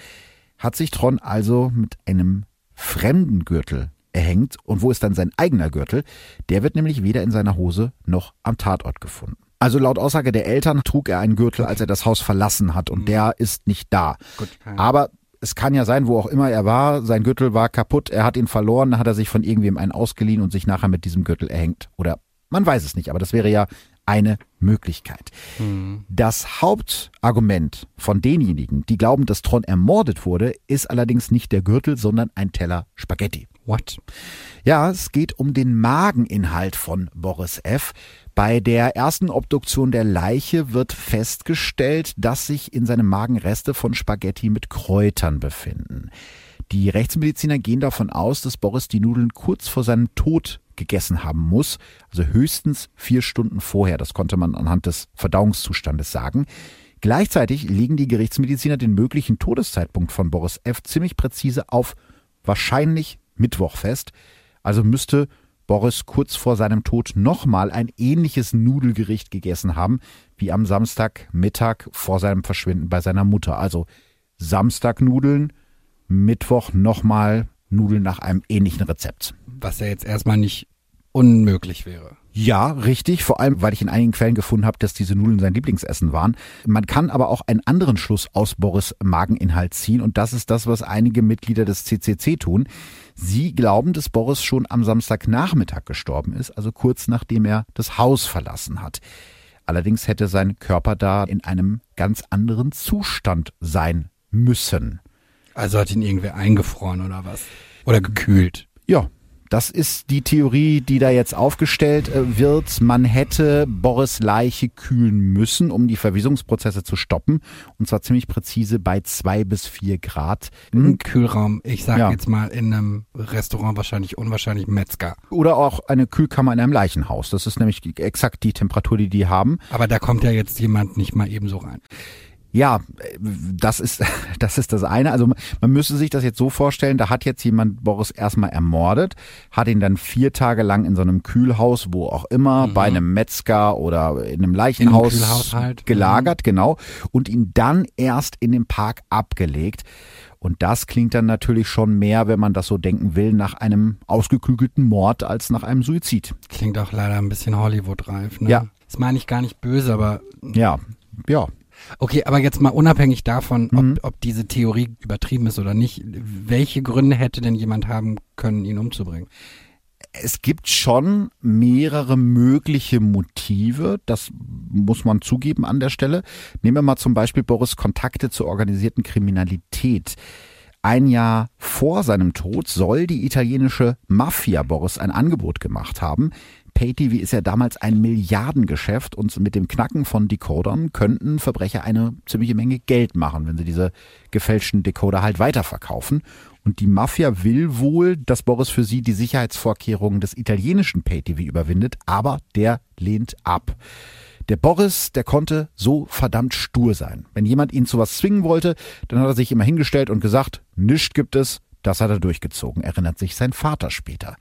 Hat sich Tron also mit einem fremden Gürtel erhängt und wo ist dann sein eigener Gürtel? Der wird nämlich weder in seiner Hose noch am Tatort gefunden. Also laut Aussage der Eltern trug er einen Gürtel, als er das Haus verlassen hat und mhm. der ist nicht da. Gut, Aber es kann ja sein, wo auch immer er war, sein Gürtel war kaputt, er hat ihn verloren, dann hat er sich von irgendwem einen ausgeliehen und sich nachher mit diesem Gürtel erhängt. Oder man weiß es nicht, aber das wäre ja eine Möglichkeit. Mhm. Das Hauptargument von denjenigen, die glauben, dass Tron ermordet wurde, ist allerdings nicht der Gürtel, sondern ein Teller Spaghetti. What? Ja, es geht um den Mageninhalt von Boris F. Bei der ersten Obduktion der Leiche wird festgestellt, dass sich in seinem Magen Reste von Spaghetti mit Kräutern befinden. Die Rechtsmediziner gehen davon aus, dass Boris die Nudeln kurz vor seinem Tod gegessen haben muss, also höchstens vier Stunden vorher. Das konnte man anhand des Verdauungszustandes sagen. Gleichzeitig legen die Gerichtsmediziner den möglichen Todeszeitpunkt von Boris F. ziemlich präzise auf wahrscheinlich Mittwoch fest. Also müsste Boris kurz vor seinem Tod nochmal ein ähnliches Nudelgericht gegessen haben, wie am Samstagmittag vor seinem Verschwinden bei seiner Mutter. Also Samstag Nudeln, Mittwoch nochmal Nudeln nach einem ähnlichen Rezept. Was ja jetzt erstmal nicht unmöglich wäre. Ja, richtig. Vor allem, weil ich in einigen Quellen gefunden habe, dass diese Nudeln sein Lieblingsessen waren. Man kann aber auch einen anderen Schluss aus Boris Mageninhalt ziehen und das ist das, was einige Mitglieder des CCC tun. Sie glauben, dass Boris schon am Samstagnachmittag gestorben ist, also kurz nachdem er das Haus verlassen hat. Allerdings hätte sein Körper da in einem ganz anderen Zustand sein müssen. Also hat ihn irgendwer eingefroren oder was? Oder gekühlt? Ja, das ist die Theorie, die da jetzt aufgestellt äh, wird. Man hätte Boris Leiche kühlen müssen, um die Verwesungsprozesse zu stoppen. Und zwar ziemlich präzise bei zwei bis vier Grad. Im Kühlraum, ich sage ja. jetzt mal in einem Restaurant wahrscheinlich unwahrscheinlich Metzger. Oder auch eine Kühlkammer in einem Leichenhaus. Das ist nämlich exakt die Temperatur, die die haben. Aber da kommt ja jetzt jemand nicht mal ebenso rein. Ja, das ist, das ist das eine. Also man müsste sich das jetzt so vorstellen, da hat jetzt jemand Boris erstmal ermordet, hat ihn dann vier Tage lang in so einem Kühlhaus, wo auch immer, mhm. bei einem Metzger oder in einem Leichenhaus in einem halt. gelagert, mhm. genau, und ihn dann erst in den Park abgelegt. Und das klingt dann natürlich schon mehr, wenn man das so denken will, nach einem ausgeklügelten Mord als nach einem Suizid. Klingt auch leider ein bisschen Hollywood-reif, ne? Ja. Das meine ich gar nicht böse, aber. Ja, ja, Okay, aber jetzt mal unabhängig davon, ob, mhm. ob diese Theorie übertrieben ist oder nicht, welche Gründe hätte denn jemand haben können, ihn umzubringen? Es gibt schon mehrere mögliche Motive, das muss man zugeben an der Stelle. Nehmen wir mal zum Beispiel Boris Kontakte zur organisierten Kriminalität. Ein Jahr vor seinem Tod soll die italienische Mafia Boris ein Angebot gemacht haben, Pay-TV ist ja damals ein Milliardengeschäft und mit dem Knacken von Decodern könnten Verbrecher eine ziemliche Menge Geld machen, wenn sie diese gefälschten Decoder halt weiterverkaufen. Und die Mafia will wohl, dass Boris für sie die Sicherheitsvorkehrungen des italienischen Pay-TV überwindet, aber der lehnt ab. Der Boris, der konnte so verdammt stur sein. Wenn jemand ihn zu was zwingen wollte, dann hat er sich immer hingestellt und gesagt, nichts gibt es, das hat er durchgezogen, erinnert sich sein Vater später.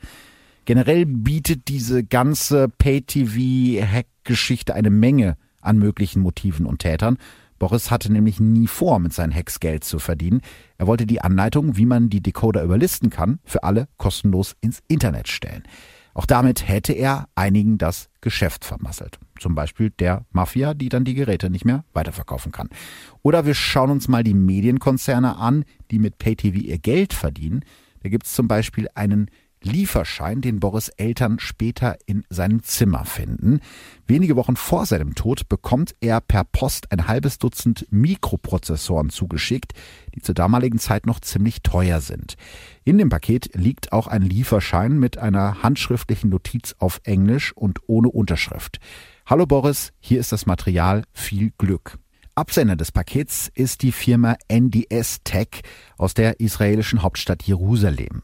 Generell bietet diese ganze Pay-TV-Hack-Geschichte eine Menge an möglichen Motiven und Tätern. Boris hatte nämlich nie vor, mit seinen Hacks Geld zu verdienen. Er wollte die Anleitung, wie man die Decoder überlisten kann, für alle kostenlos ins Internet stellen. Auch damit hätte er einigen das Geschäft vermasselt. Zum Beispiel der Mafia, die dann die Geräte nicht mehr weiterverkaufen kann. Oder wir schauen uns mal die Medienkonzerne an, die mit PayTV ihr Geld verdienen. Da gibt es zum Beispiel einen Lieferschein, den Boris Eltern später in seinem Zimmer finden. Wenige Wochen vor seinem Tod bekommt er per Post ein halbes Dutzend Mikroprozessoren zugeschickt, die zur damaligen Zeit noch ziemlich teuer sind. In dem Paket liegt auch ein Lieferschein mit einer handschriftlichen Notiz auf Englisch und ohne Unterschrift. Hallo Boris, hier ist das Material, viel Glück. Absender des Pakets ist die Firma NDS Tech aus der israelischen Hauptstadt Jerusalem.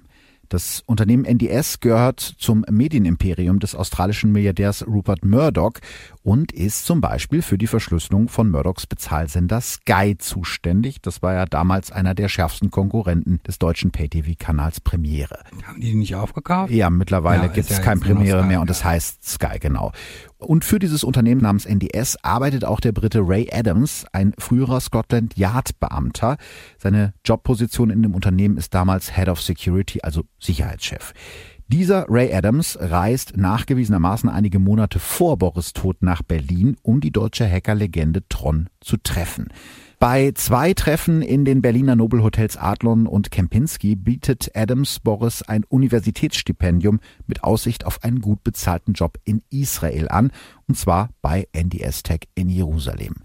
Das Unternehmen NDS gehört zum Medienimperium des australischen Milliardärs Rupert Murdoch und ist zum Beispiel für die Verschlüsselung von Murdochs Bezahlsender Sky zuständig. Das war ja damals einer der schärfsten Konkurrenten des deutschen Pay-TV-Kanals Premiere. Haben die nicht aufgekauft? Ja, mittlerweile Ja, gibt es ja kein Premiere mehr und es heißt Sky, genau. Und für dieses Unternehmen namens NDS arbeitet auch der Brite Ray Adams, ein früherer Scotland Yard Beamter. Seine Jobposition in dem Unternehmen ist damals Head of Security, also Sicherheitschef. Dieser Ray Adams reist nachgewiesenermaßen einige Monate vor Boris Tod nach Berlin, um die deutsche Hackerlegende Tron zu treffen. Bei zwei Treffen in den Berliner Nobelhotels Adlon und Kempinski bietet Adams Boris ein Universitätsstipendium mit Aussicht auf einen gut bezahlten Job in Israel an, und zwar bei NDS Tech in Jerusalem.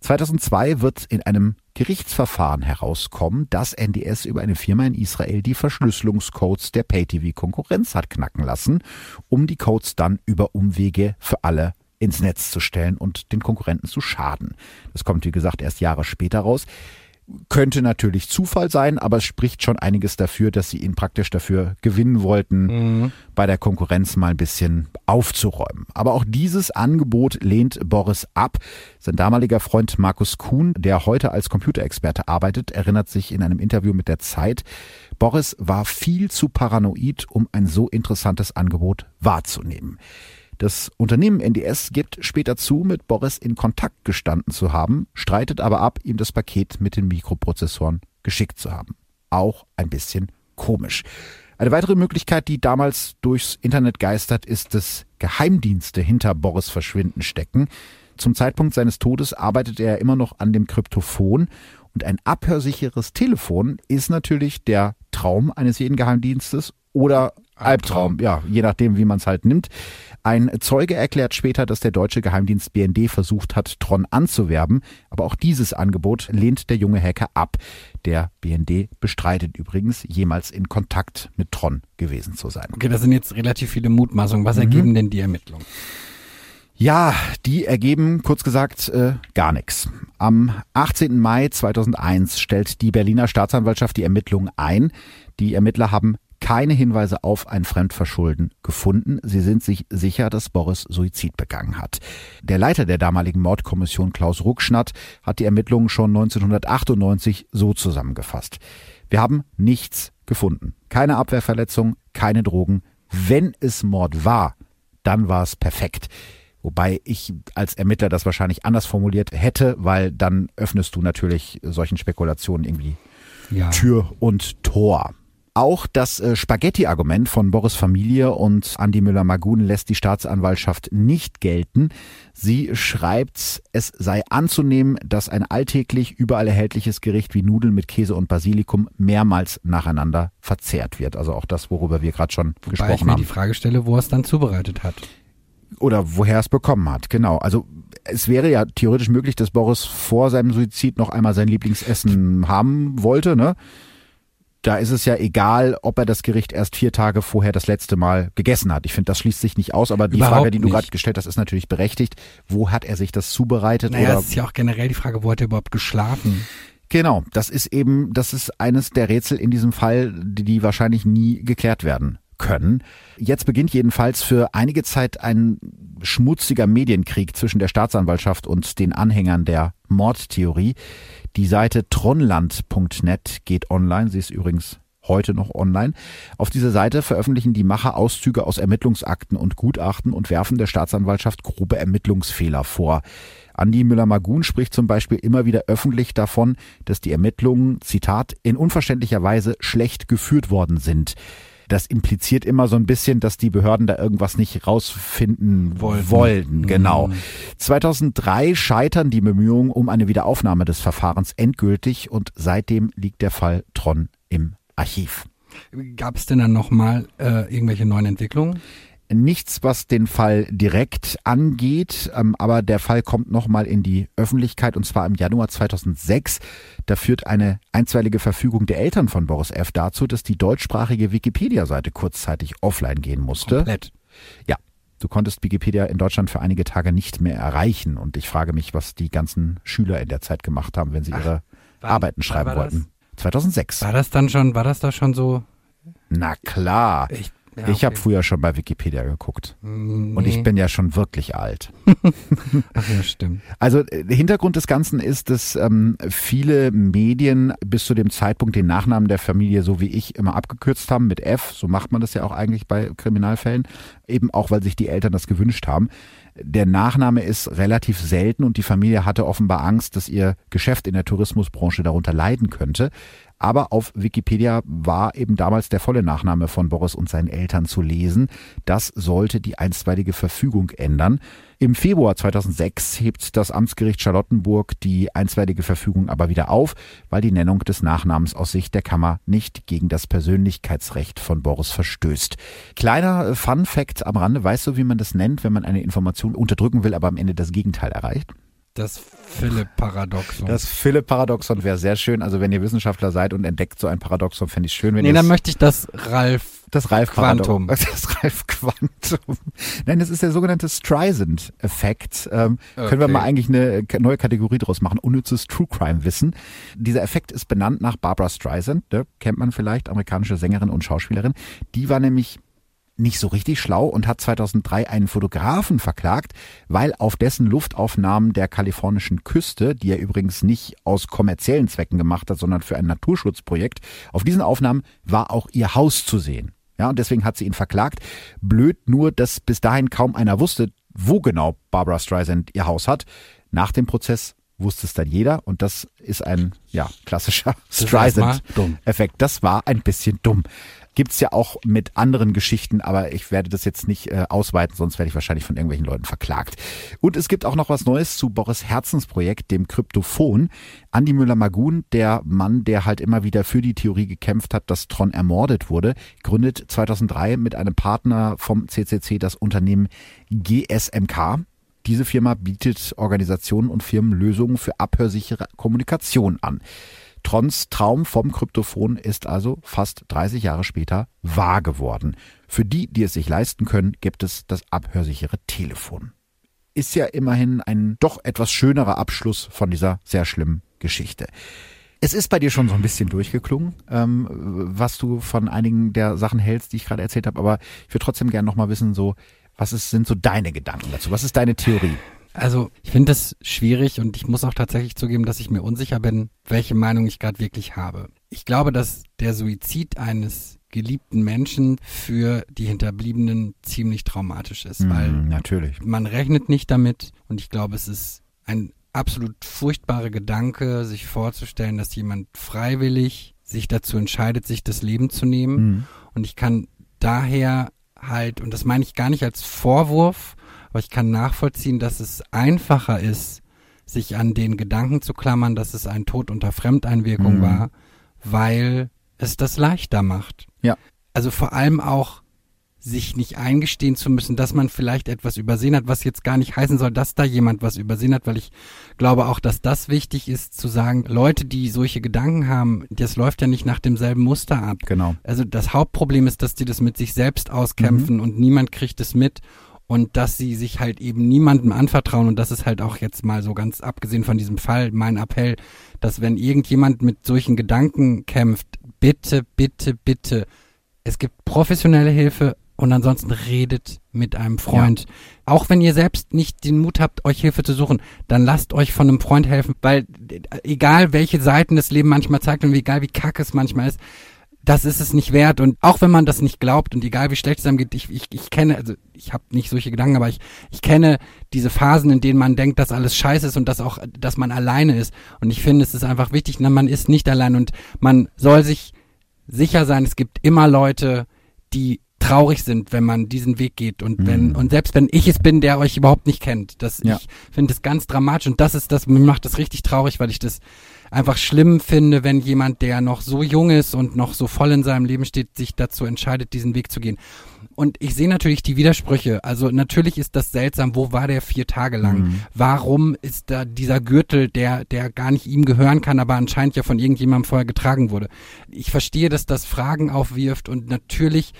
2002 wird in einem Gerichtsverfahren herauskommen, dass NDS über eine Firma in Israel die Verschlüsselungscodes der Pay-TV-Konkurrenz hat knacken lassen, um die Codes dann über Umwege für alle ins Netz zu stellen und den Konkurrenten zu schaden. Das kommt, wie gesagt, erst Jahre später raus. Könnte natürlich Zufall sein, aber es spricht schon einiges dafür, dass sie ihn praktisch dafür gewinnen wollten, bei der Konkurrenz mal ein bisschen aufzuräumen. Aber auch dieses Angebot lehnt Boris ab. Sein damaliger Freund Markus Kuhn, der heute als Computerexperte arbeitet, erinnert sich in einem Interview mit der Zeit, Boris war viel zu paranoid, um ein so interessantes Angebot wahrzunehmen. Das Unternehmen NDS gibt später zu, mit Boris in Kontakt gestanden zu haben, streitet aber ab, ihm das Paket mit den Mikroprozessoren geschickt zu haben. Auch ein bisschen komisch. Eine weitere Möglichkeit, die damals durchs Internet geistert, ist, dass Geheimdienste hinter Boris Verschwinden stecken. Zum Zeitpunkt seines Todes arbeitet er immer noch an dem Kryptophon und ein abhörsicheres Telefon ist natürlich der Traum eines jeden Geheimdienstes oder Albtraum, ja, je nachdem, wie man es halt nimmt. Ein Zeuge erklärt später, dass der deutsche Geheimdienst BND versucht hat, Tron anzuwerben, aber auch dieses Angebot lehnt der junge Hacker ab. Der BND bestreitet übrigens, jemals in Kontakt mit Tron gewesen zu sein. Okay, das sind jetzt relativ viele Mutmaßungen. Was ergeben denn die Ermittlungen? Ja, die ergeben, kurz gesagt, äh, gar nichts. Am 18. Mai 2001 stellt die Berliner Staatsanwaltschaft die Ermittlungen ein. Die Ermittler haben keine Hinweise auf ein Fremdverschulden gefunden. Sie sind sich sicher, dass Boris Suizid begangen hat. Der Leiter der damaligen Mordkommission, Klaus Ruckschnatt, hat die Ermittlungen schon 1998 so zusammengefasst. Wir haben nichts gefunden. Keine Abwehrverletzung, keine Drogen. Wenn es Mord war, dann war es perfekt. Wobei ich als Ermittler das wahrscheinlich anders formuliert hätte, weil dann öffnest du natürlich solchen Spekulationen irgendwie Ja. Tür und Tor. Auch das äh, Spaghetti-Argument von Boris Familie und Andi Müller-Magun lässt die Staatsanwaltschaft nicht gelten. Sie schreibt, es sei anzunehmen, dass ein alltäglich überall erhältliches Gericht wie Nudeln mit Käse und Basilikum mehrmals nacheinander verzehrt wird. Also auch das, worüber wir gerade schon Wobei ich gesprochen mir haben die Frage stelle, wo er es dann zubereitet hat. oder woher es bekommen hat. Genau. Also es wäre ja theoretisch möglich, dass Boris vor seinem Suizid noch einmal sein Lieblingsessen haben wollte. Ne? Da ist es ja egal, ob er das Gericht erst vier Tage vorher das letzte Mal gegessen hat. Ich finde, das schließt sich nicht aus. Aber die Überhaupt Frage, die du gerade gestellt hast, ist natürlich berechtigt. Wo hat er sich das zubereitet? Naja, oder es ist ja auch generell die Frage, wo hat er überhaupt geschlafen? Genau, das ist eben, das ist eines der Rätsel in diesem Fall, die, die wahrscheinlich nie geklärt werden können. Jetzt beginnt jedenfalls für einige Zeit ein schmutziger Medienkrieg zwischen der Staatsanwaltschaft und den Anhängern der Mordtheorie. Die Seite tronland.net geht online. Sie ist übrigens heute noch online. Auf dieser Seite veröffentlichen die Macher Auszüge aus Ermittlungsakten und Gutachten und werfen der Staatsanwaltschaft grobe Ermittlungsfehler vor. Andi Müller-Magun spricht zum Beispiel immer wieder öffentlich davon, dass die Ermittlungen, Zitat, in unverständlicher Weise schlecht geführt worden sind. Das impliziert immer so ein bisschen, dass die Behörden da irgendwas nicht rausfinden Wollten. wollten. Genau. Mhm. 2003 scheitern die Bemühungen um eine Wiederaufnahme des Verfahrens endgültig und seitdem liegt der Fall Tron im Archiv. Gab es denn dann nochmal äh, irgendwelche neuen Entwicklungen? Nichts, was den Fall direkt angeht, ähm, aber der Fall kommt nochmal in die Öffentlichkeit und zwar im Januar 2006. Da führt eine einstweilige Verfügung der Eltern von Boris F. dazu, dass die deutschsprachige Wikipedia-Seite kurzzeitig offline gehen musste. Komplett. Ja, du konntest Wikipedia in Deutschland für einige Tage nicht mehr erreichen und ich frage mich, was die ganzen Schüler in der Zeit gemacht haben, wenn sie ihre wann- Arbeiten schreiben war das? wollten. 2006. War das dann schon, war das da schon so Na klar. Ich, ja, Ich habe okay. früher schon bei Wikipedia geguckt. Nee. Und ich bin ja schon wirklich alt. Ach ja, stimmt. Also äh, der Hintergrund des Ganzen ist, dass ähm, viele Medien bis zu dem Zeitpunkt den Nachnamen der Familie so wie ich immer abgekürzt haben mit F. So macht man das ja auch eigentlich bei Kriminalfällen. Eben auch, weil sich die Eltern das gewünscht haben. Der Nachname ist relativ selten und die Familie hatte offenbar Angst, dass ihr Geschäft in der Tourismusbranche darunter leiden könnte. Aber auf Wikipedia war eben damals der volle Nachname von Boris und seinen Eltern zu lesen. Das sollte die einstweilige Verfügung ändern. Im Februar 2006 hebt das Amtsgericht Charlottenburg die einstweilige Verfügung aber wieder auf, weil die Nennung des Nachnamens aus Sicht der Kammer nicht gegen das Persönlichkeitsrecht von Boris verstößt. Kleiner Fun Fact am Rande, weißt du, wie man das nennt, wenn man eine Information unterdrücken will, aber am Ende das Gegenteil erreicht? Das Philipp-Paradoxon. Das Philipp-Paradoxon wäre sehr schön. Also wenn ihr Wissenschaftler seid und entdeckt so ein Paradoxon, fände ich schön, wenn nee, dann möchte ich das Ralf. das Ralf Quantum. Das Ralf Quantum. Nein, das ist der sogenannte Streisand-Effekt. Ähm, Können wir Okay. mal eigentlich eine neue Kategorie draus machen? Unnützes True Crime-Wissen. Dieser Effekt ist benannt nach Barbara Streisand. Ne? Kennt man vielleicht, amerikanische Sängerin und Schauspielerin. Die war nämlich nicht so richtig schlau und hat 2003 einen Fotografen verklagt, weil auf dessen Luftaufnahmen der kalifornischen Küste, die er übrigens nicht aus kommerziellen Zwecken gemacht hat, sondern für ein Naturschutzprojekt, auf diesen Aufnahmen war auch ihr Haus zu sehen. Ja, und deswegen hat sie ihn verklagt. Blöd nur, dass bis dahin kaum einer wusste, wo genau Barbara Streisand ihr Haus hat. Nach dem Prozess wusste es dann jeder und das ist ein, ja, klassischer ist erstmal Streisand. dumm. Effekt. Das war ein bisschen dumm. Gibt's ja auch mit anderen Geschichten, aber ich werde das jetzt nicht äh, ausweiten, sonst werde ich wahrscheinlich von irgendwelchen Leuten verklagt. Und es gibt auch noch was Neues zu Boris Herzensprojekt, dem Kryptophon. Andi Müller-Magun, der Mann, der halt immer wieder für die Theorie gekämpft hat, dass Tron ermordet wurde, gründet 2003 mit einem Partner vom CCC das Unternehmen GSMK. Diese Firma bietet Organisationen und Firmen Lösungen für abhörsichere Kommunikation an. Trons Traum vom Kryptophon ist also fast 30 Jahre später wahr geworden. Für die, die es sich leisten können, gibt es das abhörsichere Telefon. Ist ja immerhin ein doch etwas schönerer Abschluss von dieser sehr schlimmen Geschichte. Es ist bei dir schon so ein bisschen durchgeklungen, ähm, was du von einigen der Sachen hältst, die ich gerade erzählt habe, aber ich würde trotzdem gerne nochmal wissen, so, was ist, sind so deine Gedanken dazu? Was ist deine Theorie? Also ich finde das schwierig und ich muss auch tatsächlich zugeben, dass ich mir unsicher bin, welche Meinung ich gerade wirklich habe. Ich glaube, dass der Suizid eines geliebten Menschen für die Hinterbliebenen ziemlich traumatisch ist, weil Hm, natürlich. man rechnet nicht damit und ich glaube, es ist ein absolut furchtbarer Gedanke, sich vorzustellen, dass jemand freiwillig sich dazu entscheidet, sich das Leben zu nehmen. Hm. Und ich kann daher halt, und das meine ich gar nicht als Vorwurf, aber ich kann nachvollziehen, dass es einfacher ist, sich an den Gedanken zu klammern, dass es ein Tod unter Fremdeinwirkung Mhm. war, weil es das leichter macht. Ja. Also vor allem auch sich nicht eingestehen zu müssen, dass man vielleicht etwas übersehen hat, was jetzt gar nicht heißen soll, dass da jemand was übersehen hat, weil ich glaube auch, dass das wichtig ist zu sagen, Leute, die solche Gedanken haben, das läuft ja nicht nach demselben Muster ab. Genau. Also das Hauptproblem ist, dass die das mit sich selbst auskämpfen und niemand kriegt es mit und dass sie sich halt eben niemandem anvertrauen und das ist halt auch jetzt mal so ganz abgesehen von diesem Fall mein Appell, dass wenn irgendjemand mit solchen Gedanken kämpft, bitte, bitte, bitte, es gibt professionelle Hilfe und ansonsten redet mit einem Freund. Auch wenn ihr selbst nicht den Mut habt, euch Hilfe zu suchen, dann lasst euch von einem Freund helfen, weil äh, egal welche Seiten das Leben manchmal zeigt und egal wie kacke es manchmal ist, das ist es nicht wert. Und auch wenn man das nicht glaubt und egal wie schlecht es einem geht, ich, ich, ich kenne, also ich habe nicht solche Gedanken, aber ich, ich kenne diese Phasen, in denen man denkt, dass alles scheiße ist und dass auch, dass man alleine ist. Und ich finde, es ist einfach wichtig, na, man ist nicht allein und man soll sich sicher sein, es gibt immer Leute, die traurig sind, wenn man diesen Weg geht und wenn Mhm. und selbst wenn ich es bin, der euch überhaupt nicht kennt, das Ja. ich finde es ganz dramatisch und das ist das mir macht das richtig traurig, weil ich das einfach schlimm finde, wenn jemand, der noch so jung ist und noch so voll in seinem Leben steht, sich dazu entscheidet, diesen Weg zu gehen. Und ich sehe natürlich die Widersprüche. Also natürlich ist das seltsam. Wo war der vier Tage lang? Mhm. Warum ist da dieser Gürtel, der, der gar nicht ihm gehören kann, aber anscheinend ja von irgendjemandem vorher getragen wurde? Ich verstehe, dass das Fragen aufwirft und natürlich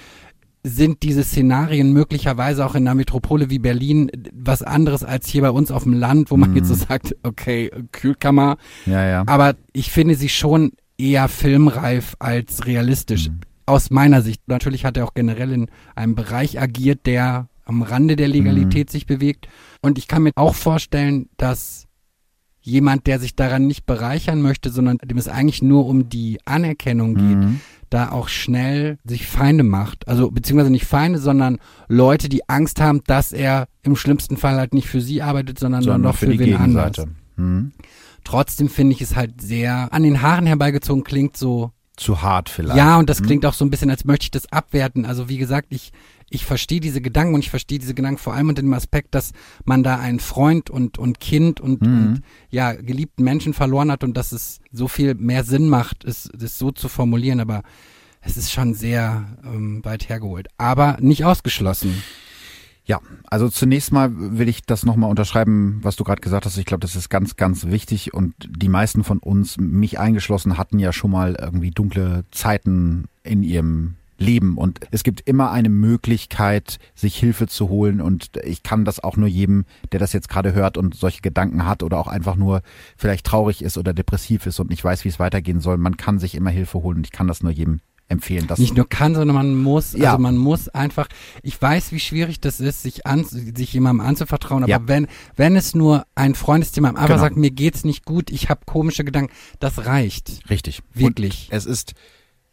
sind diese Szenarien möglicherweise auch in einer Metropole wie Berlin was anderes als hier bei uns auf dem Land, wo man Mhm. jetzt so sagt, okay, Kühlkammer. Ja, ja. Aber ich finde sie schon eher filmreif als realistisch. Mhm. aus meiner Sicht. Natürlich hat er auch generell in einem Bereich agiert, der am Rande der Legalität mhm. sich bewegt. Und ich kann mir auch vorstellen, dass jemand, der sich daran nicht bereichern möchte, sondern dem es eigentlich nur um die Anerkennung geht, mhm. Da auch schnell sich Feinde macht. Also beziehungsweise nicht Feinde, sondern Leute, die Angst haben, dass er im schlimmsten Fall halt nicht für sie arbeitet, sondern, sondern nur noch für, für wen anders. Mhm. Trotzdem finde ich es halt sehr an den Haaren herbeigezogen, klingt so zu hart vielleicht. Ja, und das hm? klingt auch so ein bisschen, als möchte ich das abwerten. Also wie gesagt, ich, ich verstehe diese Gedanken und ich verstehe diese Gedanken vor allem unter dem Aspekt, dass man da einen Freund und, und Kind und, mhm. und ja, geliebten Menschen verloren hat und dass es so viel mehr Sinn macht, es, es so zu formulieren, aber es ist schon sehr ähm, weit hergeholt. Aber nicht ausgeschlossen. Ja, also zunächst mal will ich das nochmal unterschreiben, was du gerade gesagt hast. Ich glaube, das ist ganz, ganz wichtig und die meisten von uns, mich eingeschlossen, hatten ja schon mal irgendwie dunkle Zeiten in ihrem Leben und es gibt immer eine Möglichkeit, sich Hilfe zu holen und ich kann das auch nur jedem, der das jetzt gerade hört und solche Gedanken hat oder auch einfach nur vielleicht traurig ist oder depressiv ist und nicht weiß, wie es weitergehen soll. Man kann sich immer Hilfe holen und ich kann das nur jedem empfehlen. Das nicht nur kann, sondern man muss, ja. also man muss einfach, ich weiß, wie schwierig das ist, sich an, sich jemandem anzuvertrauen, aber ja. wenn, wenn es nur ein Freund ist, dem man einfach genau. sagt, mir geht's nicht gut, ich habe komische Gedanken, das reicht. Richtig. Wirklich. Und es ist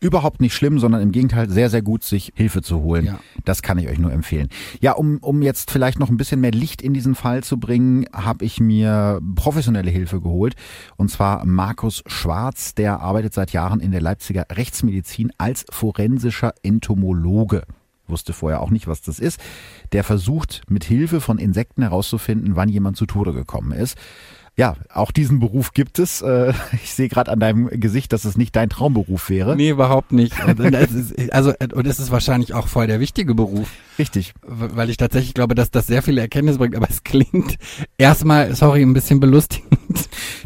überhaupt nicht schlimm, sondern im Gegenteil sehr, sehr gut, sich Hilfe zu holen. Ja. Das kann ich euch nur empfehlen. Ja, um, um jetzt vielleicht noch ein bisschen mehr Licht in diesen Fall zu bringen, habe ich mir professionelle Hilfe geholt. Und zwar Markus Schwarz, der arbeitet seit Jahren in der Leipziger Rechtsmedizin als forensischer Entomologe wusste vorher auch nicht, was das ist. Der versucht mit Hilfe von Insekten herauszufinden, wann jemand zu Tode gekommen ist. Ja, auch diesen Beruf gibt es. Äh, ich sehe gerade an deinem Gesicht, dass es nicht dein Traumberuf wäre. Nee, überhaupt nicht. also, und es ist wahrscheinlich auch voll der wichtige Beruf. Richtig. Weil ich tatsächlich glaube, dass das sehr viele Erkenntnisse bringt, aber es klingt erstmal, sorry, ein bisschen belustigend.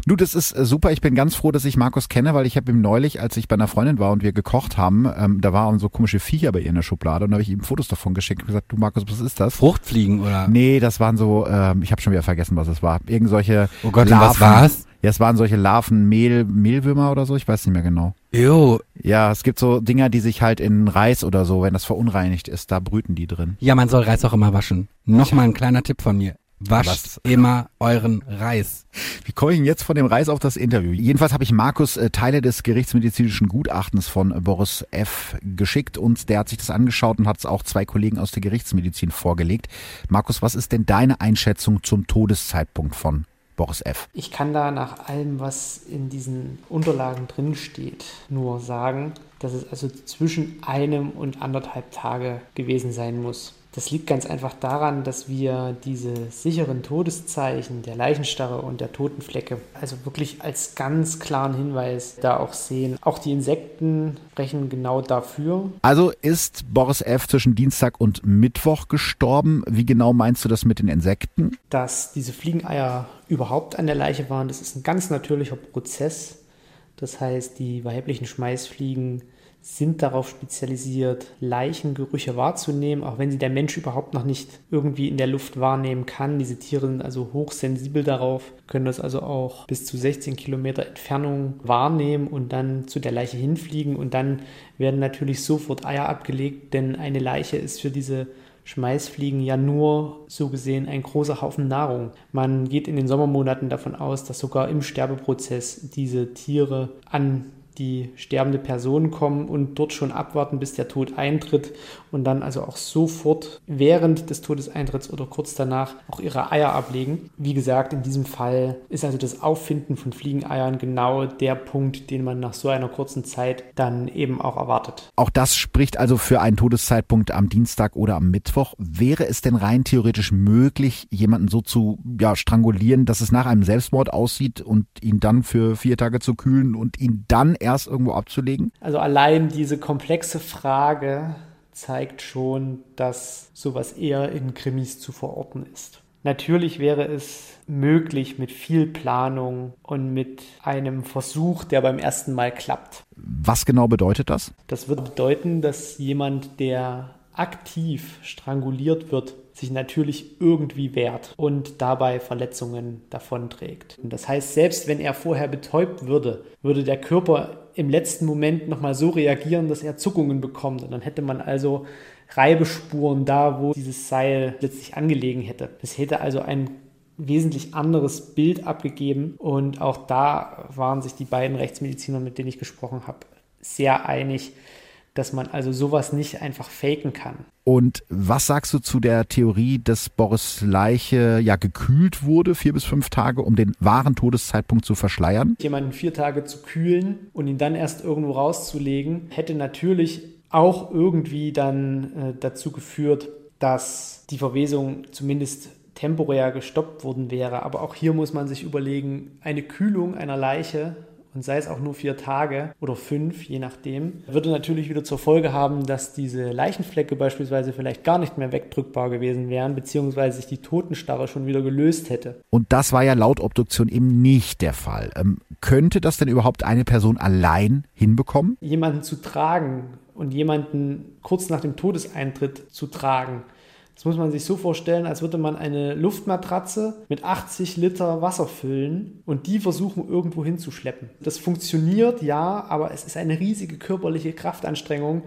Du, das ist äh, super. Ich bin ganz froh, dass ich Markus kenne, weil ich habe ihm neulich, als ich bei einer Freundin war und wir gekocht haben, ähm, da waren so komische Viecher bei ihr in der Schublade und da habe ich ihm Fotos davon geschickt und gesagt, du Markus, was ist das? Fruchtfliegen oder? Nee, das waren so, ähm, ich habe schon wieder vergessen, was es war. Irgend solche Oh Gott, Larven. was war's? Ja, es waren solche Larven, Mehl, Mehlwürmer oder so, ich weiß nicht mehr genau. Jo. Ja, es gibt so Dinger, die sich halt in Reis oder so, wenn das verunreinigt ist, da brüten die drin. Ja, man soll Reis auch immer waschen. Nochmal ein kleiner Tipp von mir. Wascht Was? immer euren Reis. Wie komme ich jetzt von dem Reis auf das Interview? Jedenfalls habe ich Markus äh, Teile des gerichtsmedizinischen Gutachtens von Boris F. geschickt und der hat sich das angeschaut und hat es auch zwei Kollegen aus der Gerichtsmedizin vorgelegt. Markus, was ist denn deine Einschätzung zum Todeszeitpunkt von Boris F. Ich kann da nach allem, was in diesen Unterlagen drin steht, nur sagen, dass es also zwischen einem und anderthalb Tage gewesen sein muss. Das liegt ganz einfach daran, dass wir diese sicheren Todeszeichen der Leichenstarre und der Totenflecke also wirklich als ganz klaren Hinweis da auch sehen. Auch die Insekten sprechen genau dafür. Also ist Boris F. zwischen Dienstag und Mittwoch gestorben. Wie genau meinst du das mit den Insekten? Dass diese Fliegeneier überhaupt an der Leiche waren, das ist ein ganz natürlicher Prozess. Das heißt, die weiblichen Schmeißfliegen sind darauf spezialisiert, Leichengerüche wahrzunehmen, auch wenn sie der Mensch überhaupt noch nicht irgendwie in der Luft wahrnehmen kann. Diese Tiere sind also hochsensibel darauf, können das also auch bis zu 16 Kilometer Entfernung wahrnehmen und dann zu der Leiche hinfliegen und dann werden natürlich sofort Eier abgelegt, denn eine Leiche ist für diese Schmeißfliegen ja nur so gesehen ein großer Haufen Nahrung. Man geht in den Sommermonaten davon aus, dass sogar im Sterbeprozess diese Tiere an die sterbende Person kommen und dort schon abwarten, bis der Tod eintritt und dann also auch sofort während des Todeseintritts oder kurz danach auch ihre Eier ablegen. Wie gesagt, in diesem Fall ist also das Auffinden von Fliegeneiern genau der Punkt, den man nach so einer kurzen Zeit dann eben auch erwartet. Auch das spricht also für einen Todeszeitpunkt am Dienstag oder am Mittwoch. Wäre es denn rein theoretisch möglich, jemanden so zu ja, strangulieren, dass es nach einem Selbstmord aussieht und ihn dann für vier Tage zu kühlen und ihn dann erst irgendwo abzulegen? Also allein diese komplexe Frage zeigt schon, dass sowas eher in Krimis zu verorten ist. Natürlich wäre es möglich mit viel Planung und mit einem Versuch, der beim ersten Mal klappt. Was genau bedeutet das? Das würde bedeuten, dass jemand, der aktiv stranguliert wird, sich natürlich irgendwie wehrt und dabei Verletzungen davonträgt. Und das heißt, selbst wenn er vorher betäubt würde, würde der Körper im letzten Moment nochmal so reagieren, dass er Zuckungen bekommt. Und dann hätte man also Reibespuren da, wo dieses Seil letztlich angelegen hätte. Das hätte also ein wesentlich anderes Bild abgegeben. Und auch da waren sich die beiden Rechtsmediziner, mit denen ich gesprochen habe, sehr einig, dass man also sowas nicht einfach faken kann. Und was sagst du zu der Theorie, dass Boris Leiche ja gekühlt wurde, vier bis fünf Tage, um den wahren Todeszeitpunkt zu verschleiern? Jemanden vier Tage zu kühlen und ihn dann erst irgendwo rauszulegen, hätte natürlich auch irgendwie dann äh, dazu geführt, dass die Verwesung zumindest temporär gestoppt worden wäre. Aber auch hier muss man sich überlegen, eine Kühlung einer Leiche und sei es auch nur vier Tage oder fünf, je nachdem, würde natürlich wieder zur Folge haben, dass diese Leichenflecke beispielsweise vielleicht gar nicht mehr wegdrückbar gewesen wären, beziehungsweise sich die Totenstarre schon wieder gelöst hätte. Und das war ja laut Obduktion eben nicht der Fall. Ähm, könnte das denn überhaupt eine Person allein hinbekommen? Jemanden zu tragen und jemanden kurz nach dem Todeseintritt zu tragen, das muss man sich so vorstellen, als würde man eine Luftmatratze mit 80 Liter Wasser füllen und die versuchen irgendwo hinzuschleppen. Das funktioniert ja, aber es ist eine riesige körperliche Kraftanstrengung,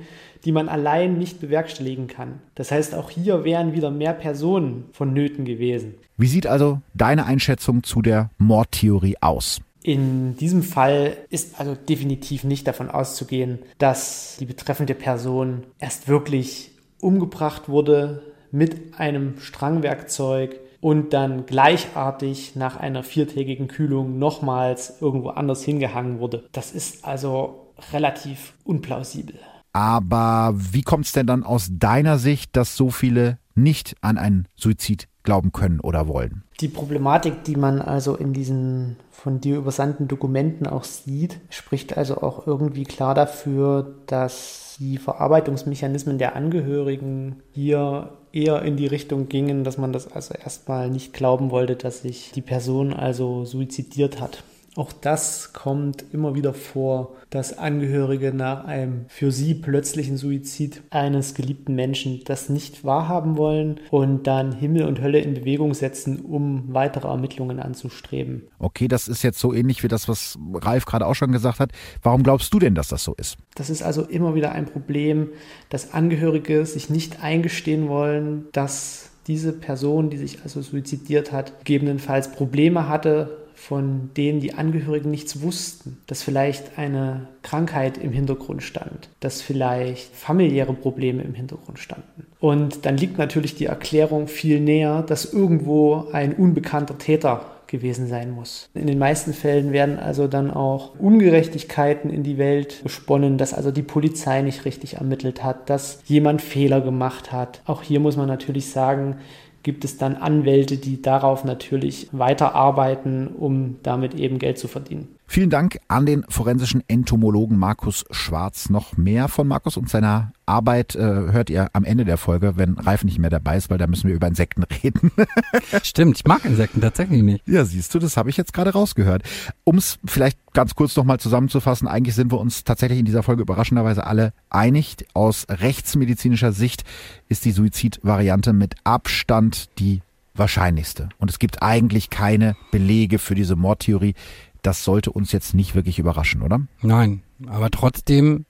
die man allein nicht bewerkstelligen kann. Das heißt, auch hier wären wieder mehr Personen vonnöten gewesen. Wie sieht also deine Einschätzung zu der Mordtheorie aus? In diesem Fall ist also definitiv nicht davon auszugehen, dass die betreffende Person erst wirklich umgebracht wurde, mit einem Strangwerkzeug und dann gleichartig nach einer viertägigen Kühlung nochmals irgendwo anders hingehangen wurde. Das ist also relativ unplausibel. Aber wie kommt es denn dann aus deiner Sicht, dass so viele nicht an einen Suizid glauben können oder wollen? Die Problematik, die man also in diesen von dir übersandten Dokumenten auch sieht, spricht also auch irgendwie klar dafür, dass die Verarbeitungsmechanismen der Angehörigen hier eher in die Richtung gingen, dass man das also erstmal nicht glauben wollte, dass sich die Person also suizidiert hat. Auch das kommt immer wieder vor, dass Angehörige nach einem für sie plötzlichen Suizid eines geliebten Menschen das nicht wahrhaben wollen und dann Himmel und Hölle in Bewegung setzen, um weitere Ermittlungen anzustreben. Okay, das ist jetzt so ähnlich wie das, was Ralf gerade auch schon gesagt hat. Warum glaubst du denn, dass das so ist? Das ist also immer wieder ein Problem, dass Angehörige sich nicht eingestehen wollen, dass diese Person, die sich also suizidiert hat, gegebenenfalls Probleme hatte von denen die Angehörigen nichts wussten, dass vielleicht eine Krankheit im Hintergrund stand, dass vielleicht familiäre Probleme im Hintergrund standen. Und dann liegt natürlich die Erklärung viel näher, dass irgendwo ein unbekannter Täter gewesen sein muss. In den meisten Fällen werden also dann auch Ungerechtigkeiten in die Welt gesponnen, dass also die Polizei nicht richtig ermittelt hat, dass jemand Fehler gemacht hat. Auch hier muss man natürlich sagen, gibt es dann Anwälte, die darauf natürlich weiterarbeiten, um damit eben Geld zu verdienen. Vielen Dank an den forensischen Entomologen Markus Schwarz. Noch mehr von Markus und seiner Arbeit äh, hört ihr am Ende der Folge, wenn Ralf nicht mehr dabei ist, weil da müssen wir über Insekten reden. Stimmt, ich mag Insekten tatsächlich nicht. Ja, siehst du, das habe ich jetzt gerade rausgehört. Um es vielleicht ganz kurz nochmal zusammenzufassen, eigentlich sind wir uns tatsächlich in dieser Folge überraschenderweise alle einig. Aus rechtsmedizinischer Sicht ist die Suizidvariante mit Abstand die wahrscheinlichste. Und es gibt eigentlich keine Belege für diese Mordtheorie das sollte uns jetzt nicht wirklich überraschen, oder? Nein, aber trotzdem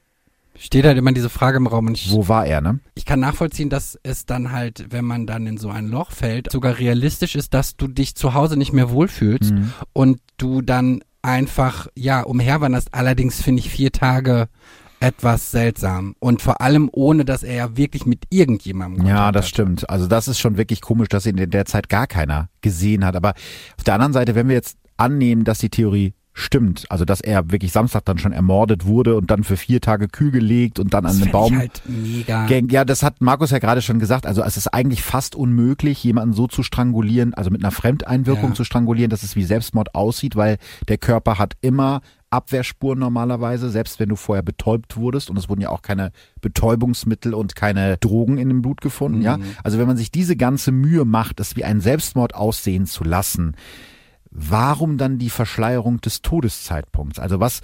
steht halt immer diese Frage im Raum. Und ich, Wo war er, ne? Ich kann nachvollziehen, dass es dann halt, wenn man dann in so ein Loch fällt, sogar realistisch ist, dass du dich zu Hause nicht mehr wohlfühlst mhm. und du dann einfach, ja, umherwanderst. Allerdings finde ich vier Tage etwas seltsam. Und vor allem ohne, dass er ja wirklich mit irgendjemandem Kontakt Ja, das hat. stimmt. Also das ist schon wirklich komisch, dass ihn in der Zeit gar keiner gesehen hat. Aber auf der anderen Seite, wenn wir jetzt annehmen, dass die Theorie stimmt. Also, dass er wirklich Samstag dann schon ermordet wurde und dann für vier Tage kühl gelegt und dann das an den Baum. Halt mega. Ja, das hat Markus ja gerade schon gesagt. Also, es ist eigentlich fast unmöglich, jemanden so zu strangulieren, also mit einer Fremdeinwirkung ja. zu strangulieren, dass es wie Selbstmord aussieht, weil der Körper hat immer Abwehrspuren normalerweise, selbst wenn du vorher betäubt wurdest. Und es wurden ja auch keine Betäubungsmittel und keine Drogen in dem Blut gefunden, mhm. ja. Also wenn man sich diese ganze Mühe macht, es wie ein Selbstmord aussehen zu lassen, warum dann die Verschleierung des Todeszeitpunkts? Also was,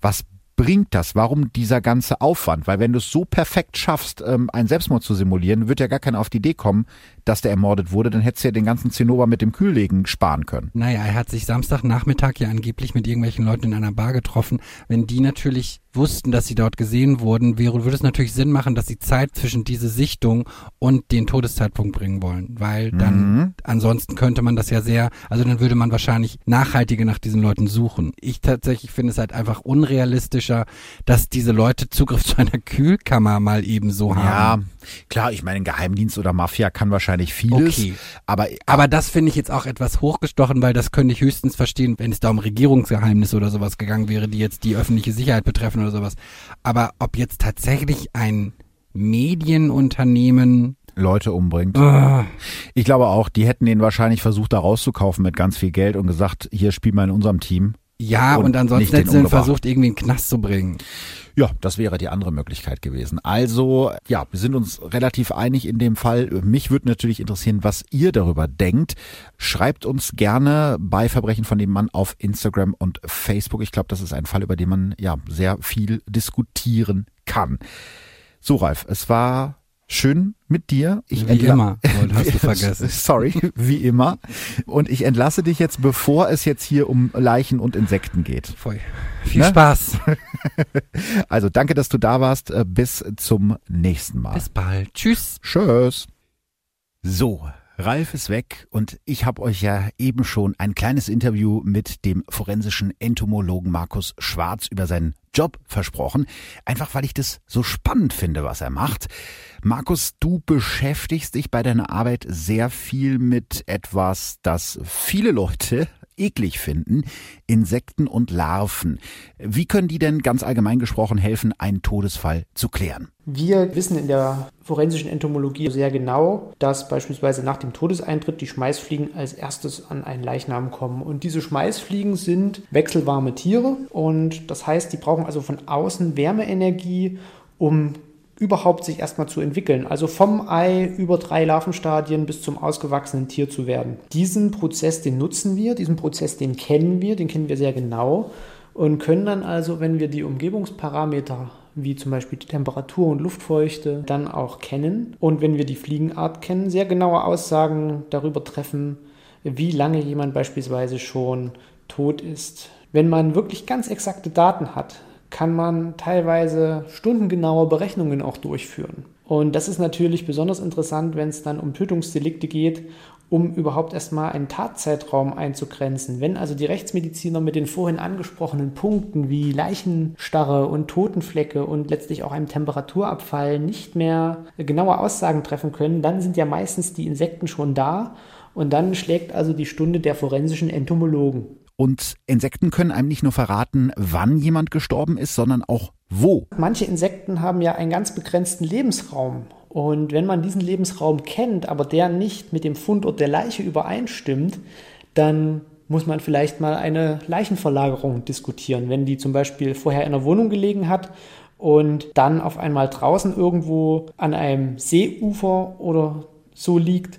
was bringt das? Warum dieser ganze Aufwand? Weil wenn du es so perfekt schaffst, ähm, einen Selbstmord zu simulieren, wird ja gar keiner auf die Idee kommen, dass der ermordet wurde. Dann hättest du ja den ganzen Zinnober mit dem Kühllegen sparen können. Naja, er hat sich Samstagnachmittag ja angeblich mit irgendwelchen Leuten in einer Bar getroffen. Wenn die natürlich wussten, dass sie dort gesehen wurden, wäre, würde es natürlich Sinn machen, dass sie Zeit zwischen diese Sichtung und den Todeszeitpunkt bringen wollen. Weil dann, mhm. ansonsten könnte man das ja sehr, also dann würde man wahrscheinlich nachhaltiger nach diesen Leuten suchen. Ich tatsächlich finde es halt einfach unrealistischer, dass diese Leute Zugriff zu einer Kühlkammer mal eben so haben. Ja, klar, ich meine, Geheimdienst oder Mafia kann wahrscheinlich vieles. Okay. Aber, aber das finde ich jetzt auch etwas hochgestochen, weil das könnte ich höchstens verstehen, wenn es da um Regierungsgeheimnisse oder sowas gegangen wäre, die jetzt die öffentliche Sicherheit betreffen oder sowas. Aber ob jetzt tatsächlich ein Medienunternehmen Leute umbringt. Ah. Ich glaube auch, die hätten ihn wahrscheinlich versucht, da rauszukaufen mit ganz viel Geld und gesagt, hier spiel mal in unserem Team. Ja, und, und ansonsten hätten sie versucht, irgendwie einen Knast zu bringen. Ja, das wäre die andere Möglichkeit gewesen. Also, ja, wir sind uns relativ einig in dem Fall. Mich würde natürlich interessieren, was ihr darüber denkt. Schreibt uns gerne bei Verbrechen von dem Mann auf Instagram und Facebook. Ich glaube, das ist ein Fall, über den man ja sehr viel diskutieren kann. So, Ralf, es war schön mit dir. Ich wie immer, hast du vergessen. Sorry, wie immer. Und ich entlasse dich jetzt, bevor es jetzt hier um Leichen und Insekten geht. Voll. Viel ne? Spaß. Also danke, dass du da warst. Äh, bis zum nächsten Mal. Bis bald. Tschüss. Tschüss. So, Ralf ist weg und ich habe euch ja eben schon ein kleines Interview mit dem forensischen Entomologen Markus Schwarz über seinen Job versprochen, einfach weil ich das so spannend finde, was er macht. Markus, du beschäftigst dich bei deiner Arbeit sehr viel mit etwas, das viele Leute eklig finden, Insekten und Larven. Wie können die denn ganz allgemein gesprochen helfen, einen Todesfall zu klären? Wir wissen in der forensischen Entomologie sehr genau, dass beispielsweise nach dem Todeseintritt die Schmeißfliegen als erstes an einen Leichnam kommen. Und diese Schmeißfliegen sind wechselwarme Tiere und das heißt, die brauchen also von außen Wärmeenergie, um überhaupt sich erstmal zu entwickeln. Also vom Ei über drei Larvenstadien bis zum ausgewachsenen Tier zu werden. Diesen Prozess, den nutzen wir, diesen Prozess, den kennen wir, den kennen wir sehr genau und können dann also, wenn wir die Umgebungsparameter wie zum Beispiel die Temperatur und Luftfeuchte dann auch kennen und wenn wir die Fliegenart kennen, sehr genaue Aussagen darüber treffen, wie lange jemand beispielsweise schon tot ist. Wenn man wirklich ganz exakte Daten hat, kann man teilweise stundengenaue Berechnungen auch durchführen. Und das ist natürlich besonders interessant, wenn es dann um Tötungsdelikte geht, um überhaupt erstmal einen Tatzeitraum einzugrenzen. Wenn also die Rechtsmediziner mit den vorhin angesprochenen Punkten wie Leichenstarre und Totenflecke und letztlich auch einem Temperaturabfall nicht mehr genaue Aussagen treffen können, dann sind ja meistens die Insekten schon da und dann schlägt also die Stunde der forensischen Entomologen. Und Insekten können einem nicht nur verraten, wann jemand gestorben ist, sondern auch wo. Manche Insekten haben ja einen ganz begrenzten Lebensraum. Und wenn man diesen Lebensraum kennt, aber der nicht mit dem Fundort der Leiche übereinstimmt, dann muss man vielleicht mal eine Leichenverlagerung diskutieren. Wenn die zum Beispiel vorher in einer Wohnung gelegen hat und dann auf einmal draußen irgendwo an einem Seeufer oder so liegt,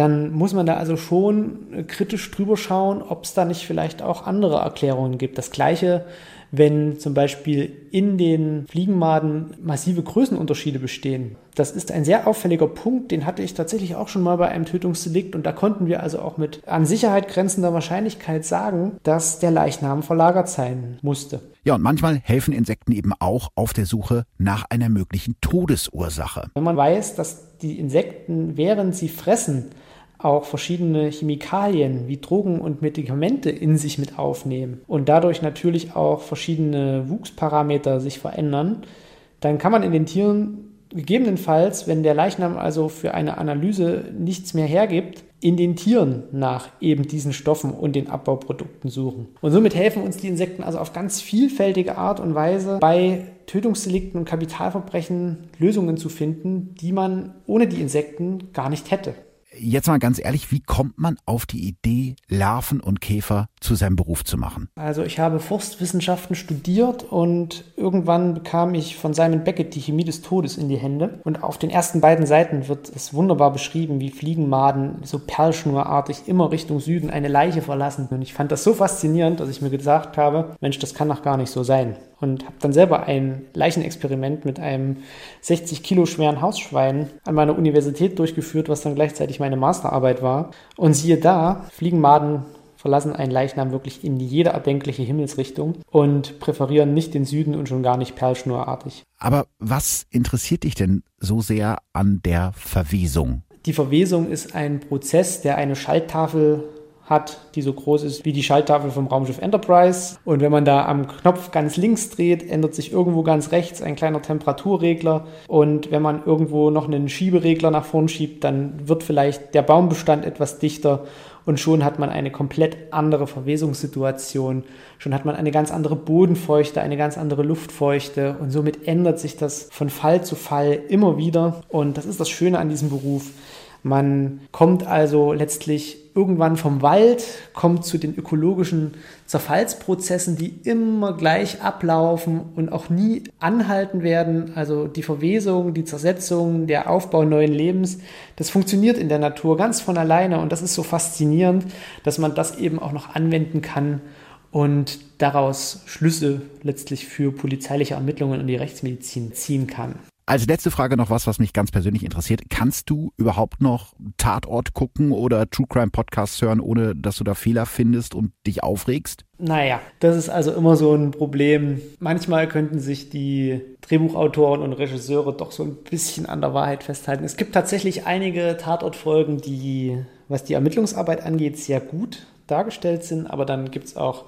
dann muss man da also schon kritisch drüber schauen, ob es da nicht vielleicht auch andere Erklärungen gibt. Das gleiche, wenn zum Beispiel in den Fliegenmaden massive Größenunterschiede bestehen. Das ist ein sehr auffälliger Punkt, den hatte ich tatsächlich auch schon mal bei einem Tötungsdelikt und da konnten wir also auch mit an Sicherheit grenzender Wahrscheinlichkeit sagen, dass der Leichnam verlagert sein musste. Ja, und manchmal helfen Insekten eben auch auf der Suche nach einer möglichen Todesursache. Wenn man weiß, dass die Insekten, während sie fressen, auch verschiedene Chemikalien wie Drogen und Medikamente in sich mit aufnehmen und dadurch natürlich auch verschiedene Wuchsparameter sich verändern, dann kann man in den Tieren gegebenenfalls, wenn der Leichnam also für eine Analyse nichts mehr hergibt, in den Tieren nach eben diesen Stoffen und den Abbauprodukten suchen. Und somit helfen uns die Insekten also auf ganz vielfältige Art und Weise bei Tötungsdelikten und Kapitalverbrechen Lösungen zu finden, die man ohne die Insekten gar nicht hätte. Jetzt mal ganz ehrlich, wie kommt man auf die Idee, Larven und Käfer zu seinem Beruf zu machen? Also ich habe Forstwissenschaften studiert und irgendwann bekam ich von Simon Beckett die Chemie des Todes in die Hände. Und auf den ersten beiden Seiten wird es wunderbar beschrieben, wie Fliegenmaden so perlschnurartig immer Richtung Süden eine Leiche verlassen. Und ich fand das so faszinierend, dass ich mir gesagt habe, Mensch, das kann doch gar nicht so sein. Und habe dann selber ein Leichenexperiment mit einem 60 Kilo schweren Hausschwein an meiner Universität durchgeführt, was dann gleichzeitig meine Masterarbeit war. Und siehe da, Fliegenmaden verlassen einen Leichnam wirklich in jede erdenkliche Himmelsrichtung und präferieren nicht den Süden und schon gar nicht perlschnurartig. Aber was interessiert dich denn so sehr an der Verwesung? Die Verwesung ist ein Prozess, der eine Schalttafel hat, die so groß ist wie die Schalttafel vom Raumschiff Enterprise. Und wenn man da am Knopf ganz links dreht, ändert sich irgendwo ganz rechts ein kleiner Temperaturregler. Und wenn man irgendwo noch einen Schieberegler nach vorn schiebt, dann wird vielleicht der Baumbestand etwas dichter und schon hat man eine komplett andere Verwesungssituation. Schon hat man eine ganz andere Bodenfeuchte, eine ganz andere Luftfeuchte und somit ändert sich das von Fall zu Fall immer wieder. Und das ist das Schöne an diesem Beruf. Man kommt also letztlich irgendwann vom Wald, kommt zu den ökologischen Zerfallsprozessen, die immer gleich ablaufen und auch nie anhalten werden. Also die Verwesung, die Zersetzung, der Aufbau neuen Lebens, das funktioniert in der Natur ganz von alleine und das ist so faszinierend, dass man das eben auch noch anwenden kann und daraus Schlüsse letztlich für polizeiliche Ermittlungen und die Rechtsmedizin ziehen kann. Als letzte Frage noch was, was mich ganz persönlich interessiert. Kannst du überhaupt noch Tatort gucken oder True Crime Podcasts hören, ohne dass du da Fehler findest und dich aufregst? Naja, das ist also immer so ein Problem. Manchmal könnten sich die Drehbuchautoren und Regisseure doch so ein bisschen an der Wahrheit festhalten. Es gibt tatsächlich einige Tatortfolgen, die, was die Ermittlungsarbeit angeht, sehr gut dargestellt sind, aber dann gibt es auch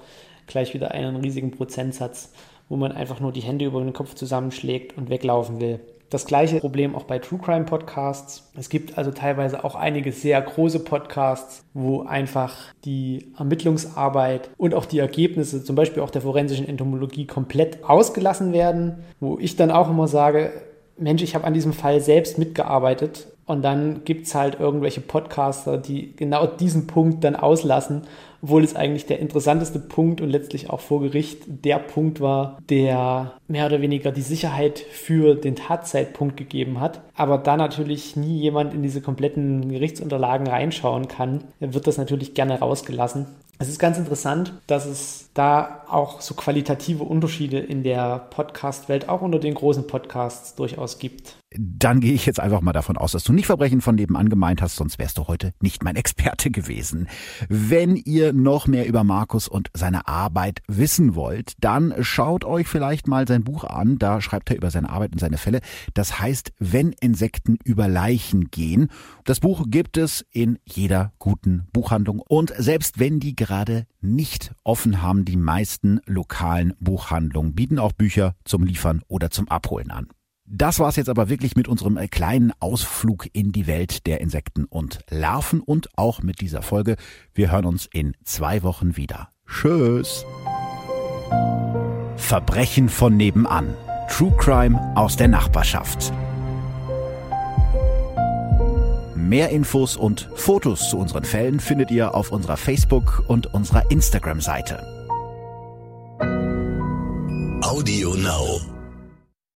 gleich wieder einen riesigen Prozentsatz, wo man einfach nur die Hände über den Kopf zusammenschlägt und weglaufen will. Das gleiche Problem auch bei True Crime Podcasts. Es gibt also teilweise auch einige sehr große Podcasts, wo einfach die Ermittlungsarbeit und auch die Ergebnisse, zum Beispiel auch der forensischen Entomologie, komplett ausgelassen werden, wo ich dann auch immer sage, Mensch, ich habe an diesem Fall selbst mitgearbeitet und dann gibt es halt irgendwelche Podcaster, die genau diesen Punkt dann auslassen obwohl es eigentlich der interessanteste Punkt und letztlich auch vor Gericht der Punkt war, der mehr oder weniger die Sicherheit für den Tatzeitpunkt gegeben hat. Aber da natürlich nie jemand in diese kompletten Gerichtsunterlagen reinschauen kann, wird das natürlich gerne rausgelassen. Es ist ganz interessant, dass es da auch so qualitative Unterschiede in der Podcast-Welt, auch unter den großen Podcasts, durchaus gibt. Dann gehe ich jetzt einfach mal davon aus, dass du nicht Verbrechen von nebenan gemeint hast, sonst wärst du heute nicht mein Experte gewesen. Wenn ihr noch mehr über Markus und seine Arbeit wissen wollt, dann schaut euch vielleicht mal sein Buch an. Da schreibt er über seine Arbeit und seine Fälle. Das heißt, wenn Insekten über Leichen gehen. Das Buch gibt es in jeder guten Buchhandlung. Und selbst wenn die gerade nicht offen haben, die meisten lokalen Buchhandlungen bieten auch Bücher zum Liefern oder zum Abholen an. Das war's jetzt aber wirklich mit unserem äh, kleinen Ausflug in die Welt der Insekten und Larven und auch mit dieser Folge. Wir hören uns in zwei Wochen wieder. Tschüss. Verbrechen von nebenan. True Crime aus der Nachbarschaft. Mehr Infos und Fotos zu unseren Fällen findet ihr auf unserer Facebook- und unserer Instagram-Seite. Audio Now.